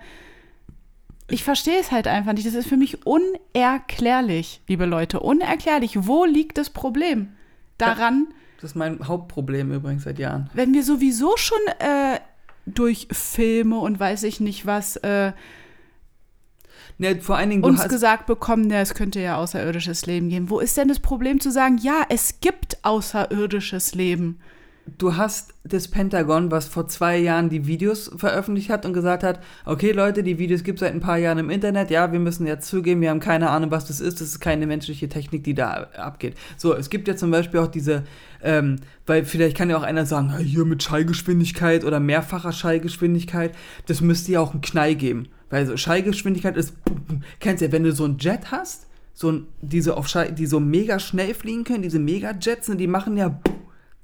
ich verstehe es halt einfach nicht. Das ist für mich unerklärlich, liebe Leute. Unerklärlich. Wo liegt das Problem? Daran, das ist mein Hauptproblem übrigens seit Jahren. wenn wir sowieso schon äh, durch Filme und weiß ich nicht was äh, Ne, vor allen Dingen, uns gesagt bekommen, ja, es könnte ja außerirdisches Leben geben. Wo ist denn das Problem zu sagen, ja, es gibt außerirdisches Leben? du hast das Pentagon, was vor zwei Jahren die Videos veröffentlicht hat und gesagt hat, okay Leute, die Videos gibt es seit ein paar Jahren im Internet, ja, wir müssen jetzt zugeben, wir haben keine Ahnung, was das ist, das ist keine menschliche Technik, die da abgeht. So, es gibt ja zum Beispiel auch diese, ähm, weil vielleicht kann ja auch einer sagen, "Ja, hier mit Schallgeschwindigkeit oder mehrfacher Schallgeschwindigkeit, das müsste ja auch einen Knall geben. Weil so Schallgeschwindigkeit ist, kennst du ja, wenn du so ein Jet hast, so ein, diese auf Schall, die so mega schnell fliegen können, diese Mega-Jets, ne, die machen ja,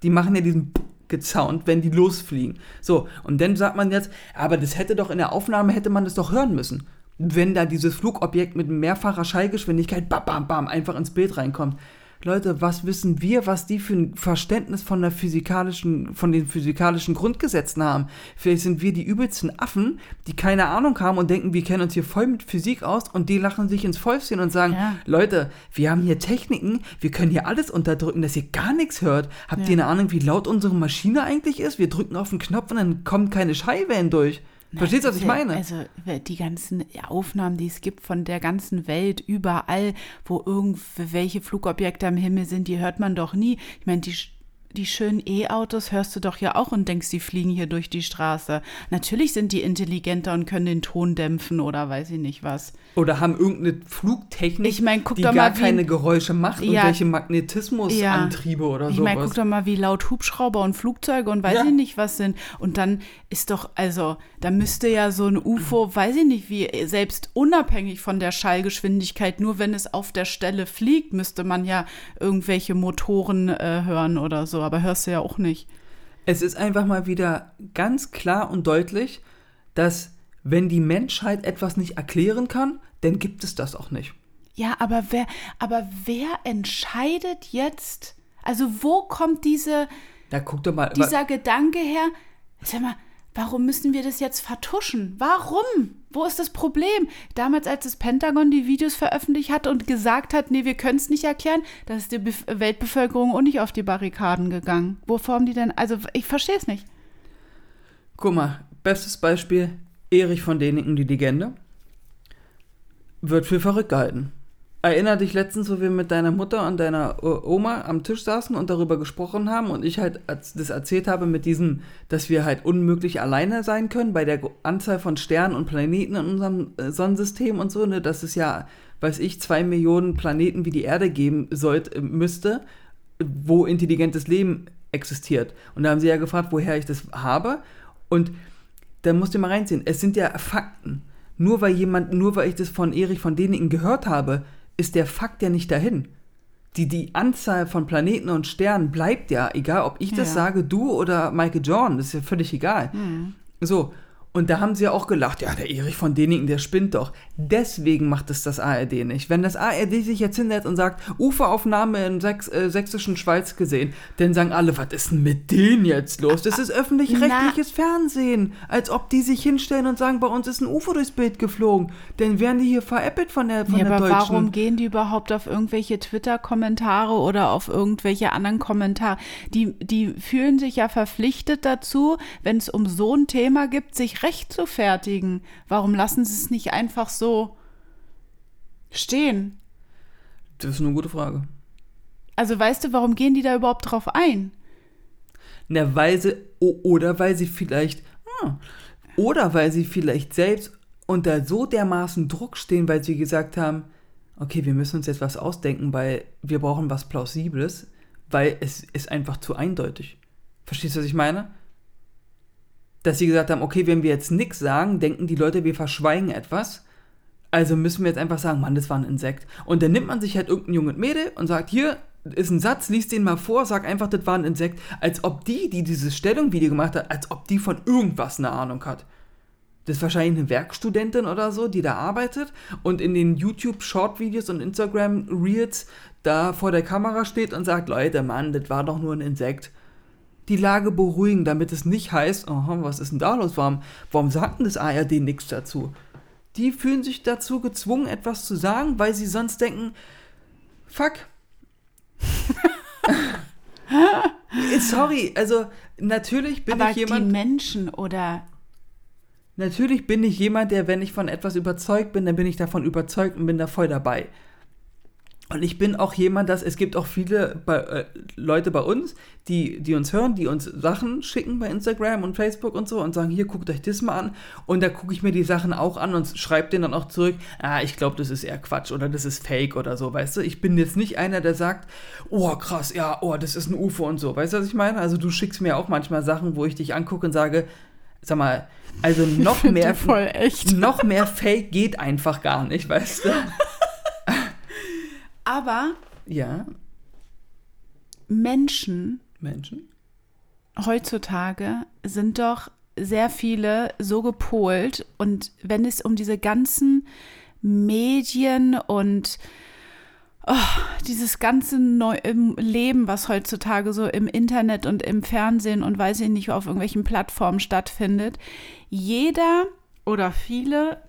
die machen ja diesen gezaunt, wenn die losfliegen. So, und dann sagt man jetzt, aber das hätte doch in der Aufnahme, hätte man das doch hören müssen. Wenn da dieses Flugobjekt mit mehrfacher Schallgeschwindigkeit, bam, bam, bam, einfach ins Bild reinkommt. Leute, was wissen wir, was die für ein Verständnis von der physikalischen, von den physikalischen Grundgesetzen haben? Vielleicht sind wir die übelsten Affen, die keine Ahnung haben und denken, wir kennen uns hier voll mit Physik aus und die lachen sich ins Fäustchen und sagen, Ja. Leute, wir haben hier Techniken, wir können hier alles unterdrücken, dass ihr gar nichts hört. Habt Ja. ihr eine Ahnung, wie laut unsere Maschine eigentlich ist? Wir drücken auf den Knopf und dann kommen keine Schallwellen durch. Verstehst du, was ich meine? Also die ganzen Aufnahmen, die es gibt von der ganzen Welt, überall, wo irgendwelche Flugobjekte am Himmel sind, die hört man doch nie. Ich meine, die, die schönen E-Autos hörst du doch ja auch und denkst, die fliegen hier durch die Straße. Natürlich sind die intelligenter und können den Ton dämpfen oder weiß ich nicht was. Oder haben irgendeine Flugtechnik, Ich mein, die gar mal, keine Geräusche macht, Ja. irgendwelche Magnetismusantriebe oder Ich sowas. meine, guck doch mal, wie laut Hubschrauber und Flugzeuge und weiß Ja. ich nicht was sind. Und dann ist doch, also, da müsste ja so ein UFO, weiß ich nicht wie, selbst unabhängig von der Schallgeschwindigkeit, nur wenn es auf der Stelle fliegt, müsste man ja irgendwelche Motoren äh, hören oder so. Aber hörst du ja auch nicht. Es ist einfach mal wieder ganz klar und deutlich, dass wenn die Menschheit etwas nicht erklären kann, dann gibt es das auch nicht. Ja, aber wer, aber wer entscheidet jetzt? Also, wo kommt diese. Da guck doch mal. dieser Gedanke her, sag mal, warum müssen wir das jetzt vertuschen? Warum? Wo ist das Problem? Damals, als das Pentagon die Videos veröffentlicht hat und gesagt hat, nee, wir können es nicht erklären, da ist die Bef Weltbevölkerung auch nicht auf die Barrikaden gegangen. Wovor haben die denn? Also, ich verstehe es nicht. Guck mal, bestes Beispiel, Erich von Däniken, die Legende, wird für verrückt gehalten. Erinner dich letztens, wo wir mit deiner Mutter und deiner Oma am Tisch saßen und darüber gesprochen haben und ich halt das erzählt habe mit diesem, dass wir halt unmöglich alleine sein können bei der Anzahl von Sternen und Planeten in unserem äh, Sonnensystem und so, ne, dass es ja, weiß ich, zwei Millionen Planeten wie die Erde geben sollte, müsste, wo intelligentes Leben existiert. Und da haben sie ja gefragt, woher ich das habe. Und da musst du mal reinziehen. Es sind ja Fakten. Nur weil jemand, nur weil ich das von Erich von Däniken gehört habe, ist der Fakt ja nicht dahin. Die, die Anzahl von Planeten und Sternen bleibt ja, egal ob ich das Ja. sage, du oder Michael Jordan, das ist ja völlig egal. So, und da haben sie ja auch gelacht, ja, der Erich von Däniken, der spinnt doch. Deswegen macht es das ARD nicht. Wenn das ARD sich jetzt hinsetzt und sagt, Uferaufnahme in Sächs, äh, sächsischen Schweiz gesehen, dann sagen alle, was ist denn mit denen jetzt los? Das ist öffentlich-rechtliches Fernsehen. Als ob die sich hinstellen und sagen, bei uns ist ein UFO durchs Bild geflogen. Dann werden die hier veräppelt von der, von Nee, der aber Deutschen. warum gehen die überhaupt auf irgendwelche Twitter-Kommentare oder auf irgendwelche anderen Kommentare? Die, die fühlen sich ja verpflichtet dazu, wenn es um so ein Thema gibt, sich recht zu fertigen. Warum lassen sie es nicht einfach so stehen? Das ist eine gute Frage. Also weißt du, warum gehen die da überhaupt drauf ein? Na, weil sie, oder weil sie vielleicht, hm, oder weil sie vielleicht selbst unter so dermaßen Druck stehen, weil sie gesagt haben, okay, wir müssen uns jetzt was ausdenken, weil wir brauchen was Plausibles, weil es ist einfach zu eindeutig. Verstehst du, was ich meine? Dass sie gesagt haben, okay, wenn wir jetzt nichts sagen, denken die Leute, wir verschweigen etwas. Also müssen wir jetzt einfach sagen, Mann, das war ein Insekt. Und dann nimmt man sich halt irgendein junges Mädel und sagt, hier ist ein Satz, liest den mal vor, sag einfach, das war ein Insekt. Als ob die, die dieses Stellungvideo gemacht hat, als ob die von irgendwas eine Ahnung hat. Das ist wahrscheinlich eine Werkstudentin oder so, die da arbeitet und in den YouTube-Short-Videos und Instagram-Reels da vor der Kamera steht und sagt, Leute, Mann, das war doch nur ein Insekt. Die Lage beruhigen, damit es nicht heißt, aha, was ist denn da los? Warum, warum sagt denn das ARD nichts dazu? Die fühlen sich dazu gezwungen, etwas zu sagen, weil sie sonst denken, fuck. Sorry, also natürlich bin Aber ich die jemand. Menschen oder Natürlich bin ich jemand, der, wenn ich von etwas überzeugt bin, dann bin ich davon überzeugt und bin da voll dabei. Und ich bin auch jemand, dass es gibt auch viele bei, äh, Leute bei uns, die, die uns hören, die uns Sachen schicken bei Instagram und Facebook und so und sagen, hier, guckt euch das mal an. Und da gucke ich mir die Sachen auch an und schreibe denen dann auch zurück, ah, ich glaube, das ist eher Quatsch oder das ist Fake oder so, weißt du? Ich bin jetzt nicht einer, der sagt, oh, krass, ja, oh, das ist ein UFO und so. Weißt du, was ich meine? Also du schickst mir auch manchmal Sachen, wo ich dich angucke und sage, sag mal, also noch mehr, noch mehr Fake geht einfach gar nicht, weißt du? Aber Ja, Menschen Menschen. heutzutage sind doch sehr viele so gepolt und wenn es um diese ganzen Medien und oh, dieses ganze Neu Leben, was heutzutage so im Internet und im Fernsehen und weiß ich nicht, auf irgendwelchen Plattformen stattfindet, jeder oder viele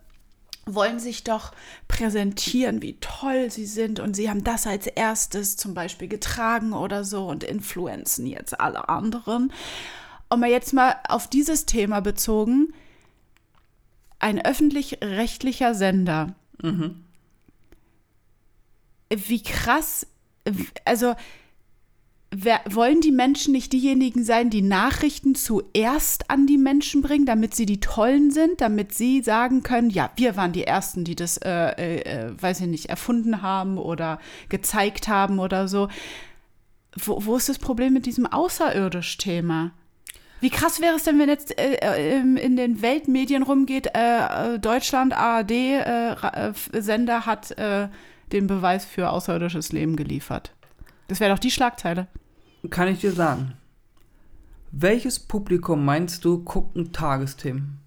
wollen sich doch präsentieren, wie toll sie sind und sie haben das als erstes zum Beispiel getragen oder so und influenzen jetzt alle anderen. Und mal jetzt mal auf dieses Thema bezogen, ein öffentlich-rechtlicher Sender. Wie krass, also wer, wollen die Menschen nicht diejenigen sein, die Nachrichten zuerst an die Menschen bringen, damit sie die Tollen sind, damit sie sagen können, ja, wir waren die Ersten, die das, äh, äh, äh weiß ich nicht, erfunden haben oder gezeigt haben oder so. Wo, wo ist das Problem mit diesem Außerirdisch-Thema? Wie krass wäre es denn, wenn jetzt äh, äh in den Weltmedien rumgeht, äh, Deutschland, ARD-Sender hat den Beweis für außerirdisches Leben geliefert. Das wäre doch die Schlagzeile. Kann ich dir sagen. Welches Publikum meinst du gucken Tagesthemen?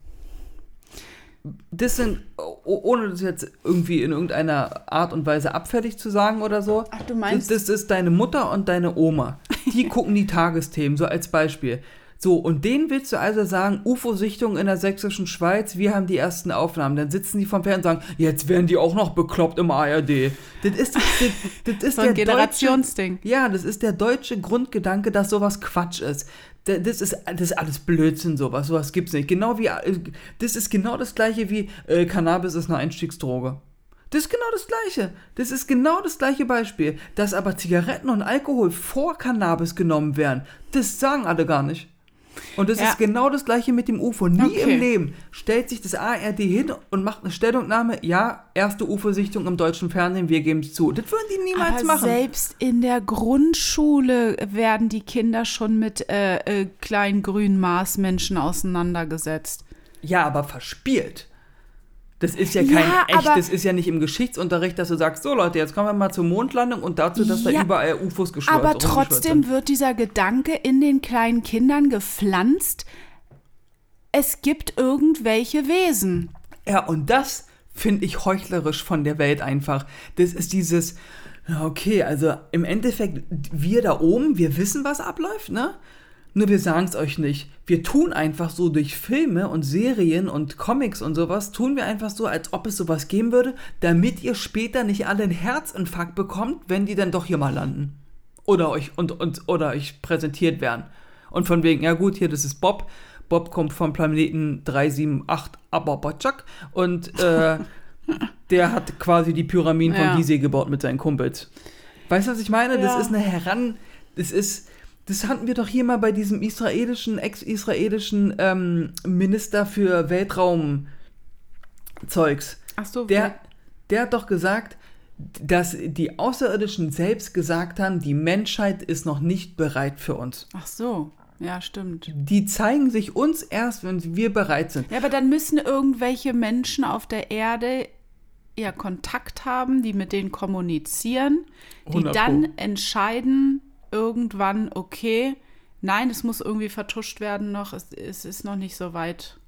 Das sind, ohne das jetzt irgendwie in irgendeiner Art und Weise abfällig zu sagen oder so. Ach, du meinst. Das, das ist deine Mutter und deine Oma. Die gucken die Tagesthemen, so als Beispiel. So, und denen willst du also sagen, UFO-Sichtung in der sächsischen Schweiz, wir haben die ersten Aufnahmen. Dann sitzen die vom Fernseher und sagen, jetzt werden die auch noch bekloppt im ARD. Das ist, das, das ist so ein Generationsding. ja, das ist der deutsche Grundgedanke, dass sowas Quatsch ist. Das ist, das ist alles Blödsinn, sowas. Sowas gibt's nicht. Genau wie, das ist genau das gleiche wie äh, Cannabis ist eine Einstiegsdroge. Das ist genau das gleiche. Das ist genau das gleiche Beispiel. Dass aber Zigaretten und Alkohol vor Cannabis genommen werden, das sagen alle gar nicht. Und das ja. ist genau das gleiche mit dem UFO. Nie okay. im Leben stellt sich das ARD hin und macht eine Stellungnahme, ja, erste UFO-Sichtung im deutschen Fernsehen, wir geben es zu. Das würden die niemals Aber machen. Selbst in der Grundschule werden die Kinder schon mit äh, äh, kleinen grünen Marsmenschen auseinandergesetzt. Ja, aber verspielt. Das ist ja kein ja, echt, das ist ja nicht im Geschichtsunterricht, dass du sagst, so Leute, jetzt kommen wir mal zur Mondlandung und dazu, dass ja, da überall UFOs geschwört Aber trotzdem wird dieser Gedanke in den kleinen Kindern gepflanzt, es gibt irgendwelche Wesen. Ja, und das finde ich heuchlerisch von der Welt einfach. Das ist dieses, okay, also im Endeffekt, wir da oben, wir wissen, was abläuft, ne? Nur wir sagen es euch nicht. Wir tun einfach so durch Filme und Serien und Comics und sowas, tun wir einfach so, als ob es sowas geben würde, damit ihr später nicht alle einen Herzinfarkt bekommt, wenn die dann doch hier mal landen. Oder euch, und, und, oder euch präsentiert werden. Und von wegen, ja gut, hier, das ist Bob. Bob kommt vom Planeten 378 Ababachak und äh, der hat quasi die Pyramiden ja. von Gizeh gebaut mit seinen Kumpels. Weißt du, was ich meine? Ja. Das ist eine Heran... Das ist das hatten wir doch hier mal bei diesem israelischen, ex-israelischen ähm, Minister für Weltraumzeugs. Ach so, der, der hat doch gesagt, dass die Außerirdischen selbst gesagt haben, die Menschheit ist noch nicht bereit für uns. Ach so. Ja, stimmt. Die zeigen sich uns erst, wenn wir bereit sind. Ja, aber dann müssen irgendwelche Menschen auf der Erde ja Kontakt haben, die mit denen kommunizieren, die dann entscheiden, irgendwann, okay, nein, es muss irgendwie vertuscht werden noch, es, es ist noch nicht so weit.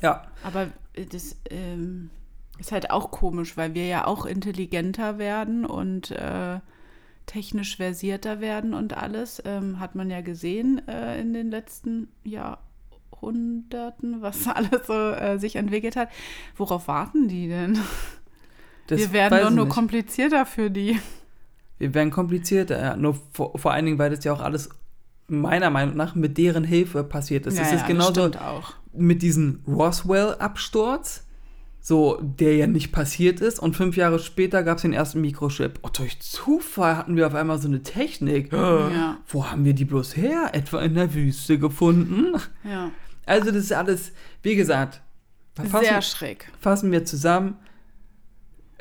Ja. Aber das ähm, ist halt auch komisch, weil wir ja auch intelligenter werden und äh, technisch versierter werden und alles. Ähm, hat man ja gesehen äh, in den letzten Jahrhunderten, was alles so äh, sich entwickelt hat. Worauf warten die denn? Das wir werden doch nur nicht. komplizierter für die werden komplizierter. Ja. Nur vor, vor allen Dingen, weil das ja auch alles meiner Meinung nach mit deren Hilfe passiert ist. Ja, das ja, ist genauso mit diesem Roswell-Absturz, so der ja nicht passiert ist. Und fünf Jahre später gab es den ersten Mikrochip. Und durch Zufall hatten wir auf einmal so eine Technik. Ja. Wo haben wir die bloß her? Etwa in der Wüste gefunden? Ja. Also das ist alles, wie gesagt, fassen, sehr schräg. Fassen wir zusammen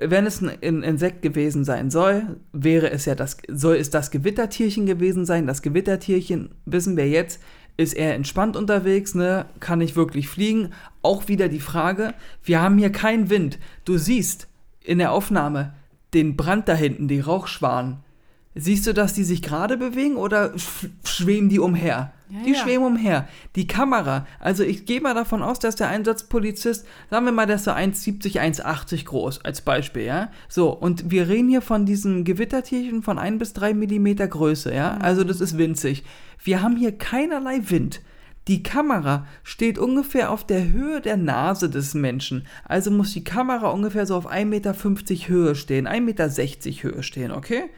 wenn es ein Insekt gewesen sein soll, wäre es ja das, soll es das Gewittertierchen gewesen sein. Das Gewittertierchen, wissen wir jetzt, ist er entspannt unterwegs, ne? Kann nicht wirklich fliegen. Auch wieder die Frage, wir haben hier keinen Wind. Du siehst in der Aufnahme den Brand da hinten, die Rauchschwanen. Siehst du, dass die sich gerade bewegen oder schweben die umher? Ja, die ja. schweben umher. Die Kamera, also ich gehe mal davon aus, dass der Einsatzpolizist, sagen wir mal, der ist so 1,70, 1,80 groß, als Beispiel, ja. So, und wir reden hier von diesem Gewittertierchen von 1 bis 3 Millimeter Größe, ja. Mhm. Also das ist winzig. Wir haben hier keinerlei Wind. Die Kamera steht ungefähr auf der Höhe der Nase des Menschen. Also muss die Kamera ungefähr so auf 1,50 Meter Höhe stehen, 1,60 Meter Höhe stehen, okay?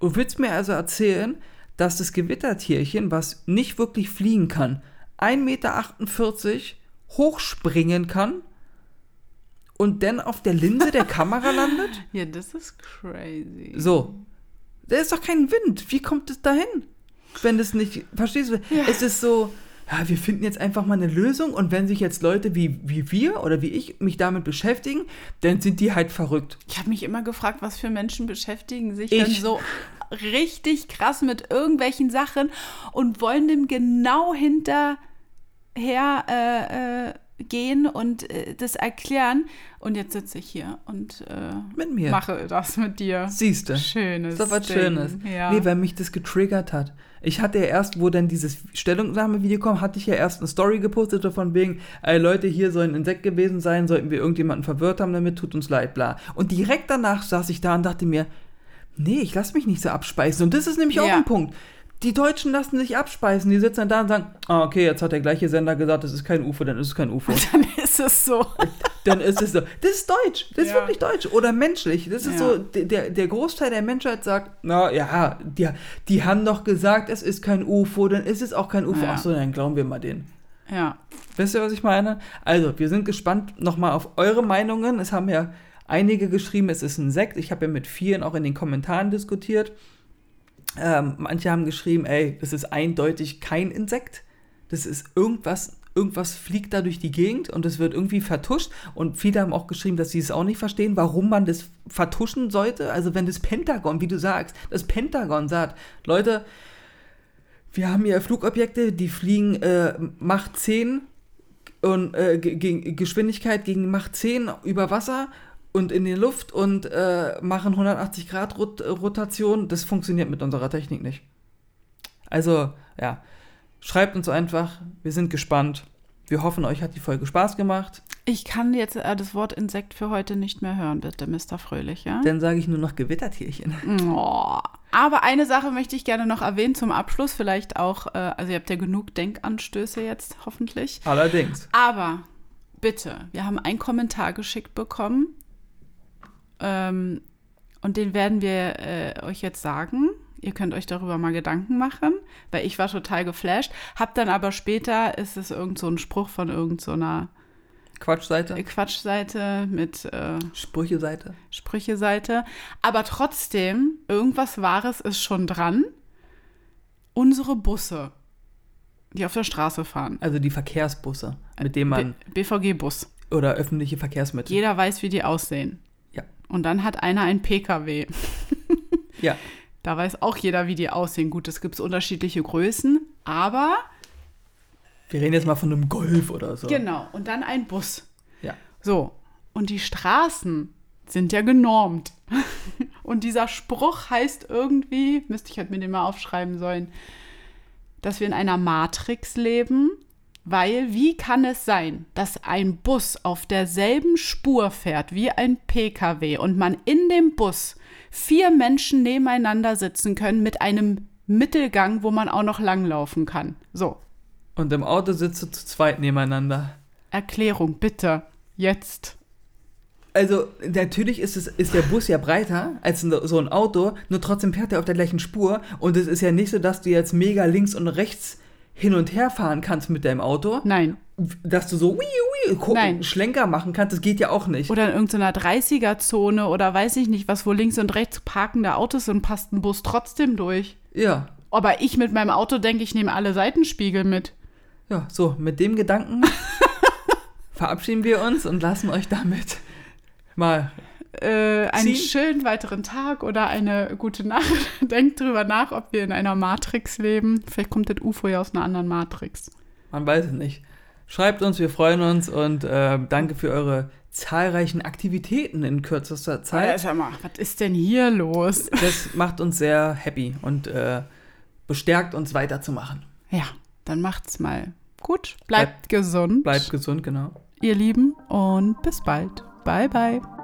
Du willst mir also erzählen, dass das Gewittertierchen, was nicht wirklich fliegen kann, 1,48 Meter hochspringen kann und dann auf der Linse der Kamera landet? Ja, das ist crazy. So. Da ist doch kein Wind. Wie kommt es dahin? Wenn das nicht, verstehst du? Ja. Es ist so, ja, wir finden jetzt einfach mal eine Lösung und wenn sich jetzt Leute wie, wie wir oder wie ich mich damit beschäftigen, dann sind die halt verrückt. Ich habe mich immer gefragt, was für Menschen beschäftigen sich Ich. dann so richtig krass mit irgendwelchen Sachen und wollen dem genau hinterher äh, äh, gehen und äh, das erklären. Und jetzt sitze ich hier und äh, mache das mit dir. Siehst du. Schönes. Ist doch was Ding. Schönes. Ja. Nee, weil mich das getriggert hat. Ich hatte ja erst, wo dann dieses Stellungnahme-Video kam, hatte ich ja erst eine Story gepostet so von wegen, ey Leute, hier soll ein Insekt gewesen sein, sollten wir irgendjemanden verwirrt haben damit, tut uns leid, bla. Und direkt danach saß ich da und dachte mir, nee, ich lass mich nicht so abspeisen. Und das ist nämlich auch Ja. ein Punkt. Die Deutschen lassen sich abspeisen. Die sitzen dann da und sagen, ah, okay, jetzt hat der gleiche Sender gesagt, das ist kein UFO, dann ist es kein UFO. Dann ist es so. dann ist es so. Das ist deutsch. Das ist Ja. wirklich deutsch. Oder menschlich. Das ist Ja. so, der, der Großteil der Menschheit sagt, na ja, die, die haben doch gesagt, es ist kein UFO, dann ist es auch kein UFO. Ja. Ach so, dann glauben wir mal denen. Ja. Wisst ihr, was ich meine? Also, wir sind gespannt nochmal auf eure Meinungen. Es haben ja einige geschrieben, es ist ein Sekt. Ich habe ja mit vielen auch in den Kommentaren diskutiert. Ähm, manche haben geschrieben, ey, das ist eindeutig kein Insekt. Das ist irgendwas, irgendwas fliegt da durch die Gegend und es wird irgendwie vertuscht. Und viele haben auch geschrieben, dass sie es auch nicht verstehen, warum man das vertuschen sollte. Also wenn das Pentagon, wie du sagst, das Pentagon sagt, Leute, wir haben hier Flugobjekte, die fliegen äh, Macht 10 und äh, ge- ge- Geschwindigkeit gegen Macht 10 über Wasser und in die Luft und äh, machen 180 Grad Rot Rotation. Das funktioniert mit unserer Technik nicht. Also, ja, schreibt uns einfach. Wir sind gespannt. Wir hoffen, euch hat die Folge Spaß gemacht. Ich kann jetzt äh, das Wort Insekt für heute nicht mehr hören, bitte, Mr. Fröhlich, ja? Dann sage ich nur noch Gewittertierchen. Oh. Aber eine Sache möchte ich gerne noch erwähnen zum Abschluss, vielleicht auch, äh, also ihr habt ja genug Denkanstöße jetzt, hoffentlich. Allerdings. Aber bitte, wir haben einen Kommentar geschickt bekommen ähm, und den werden wir äh, euch jetzt sagen. Ihr könnt euch darüber mal Gedanken machen, weil ich war total geflasht. Hab dann aber später, ist es irgend so ein Spruch von irgend so einer Quatschseite. Quatschseite mit äh, Sprücheseite. Sprücheseite. Aber trotzdem, irgendwas Wahres ist schon dran. Unsere Busse, die auf der Straße fahren. Also die Verkehrsbusse, mit denen man. BVG-Bus. Oder öffentliche Verkehrsmittel. Jeder weiß, wie die aussehen. Ja. Und dann hat einer ein PKW. Ja. Da weiß auch jeder, wie die aussehen. Gut, es gibt unterschiedliche Größen, aber Wir reden jetzt mal von einem Golf oder so. genau. Und dann ein Bus. Ja. So. Und die Straßen sind ja genormt. Und dieser Spruch heißt irgendwie, müsste ich halt mir den mal aufschreiben sollen, dass wir in einer Matrix leben, weil wie kann es sein, dass ein Bus auf derselben Spur fährt wie ein PKW und man in dem Bus vier Menschen nebeneinander sitzen können mit einem Mittelgang, wo man auch noch langlaufen kann. So, Und im Auto sitzt du zu zweit nebeneinander. Erklärung bitte, jetzt. Also, natürlich ist, es, ist der Bus ja breiter als so so ein Auto, nur trotzdem fährt er auf der gleichen Spur. Und es ist ja nicht so, dass du jetzt mega links und rechts hin und her fahren kannst mit deinem Auto. Nein. Dass du so wii, wii, guck, Nein. Schlenker machen kannst, das geht ja auch nicht. Oder in irgendeiner 30er-Zone oder weiß ich nicht, was, wo links und rechts parkende Autos sind, passt ein Bus trotzdem durch. Ja, Aber ich mit meinem Auto denke, ich nehme alle Seitenspiegel mit. ja, so, mit dem Gedanken verabschieden wir uns und lassen euch damit mal. Äh, einen Sie- schönen weiteren Tag oder eine gute Nacht. Denkt drüber nach, ob wir in einer Matrix leben. Vielleicht kommt das UFO ja aus einer anderen Matrix. Man weiß es nicht. Schreibt uns, wir freuen uns und äh, danke für eure zahlreichen Aktivitäten in kürzester Zeit. Sag mal, was ist denn hier los? Das macht uns sehr happy und äh, bestärkt uns weiterzumachen. Ja, dann macht's mal gut. Bleibt gesund, Bleibt gesund, genau. ihr Lieben, und bis bald. Bye, bye.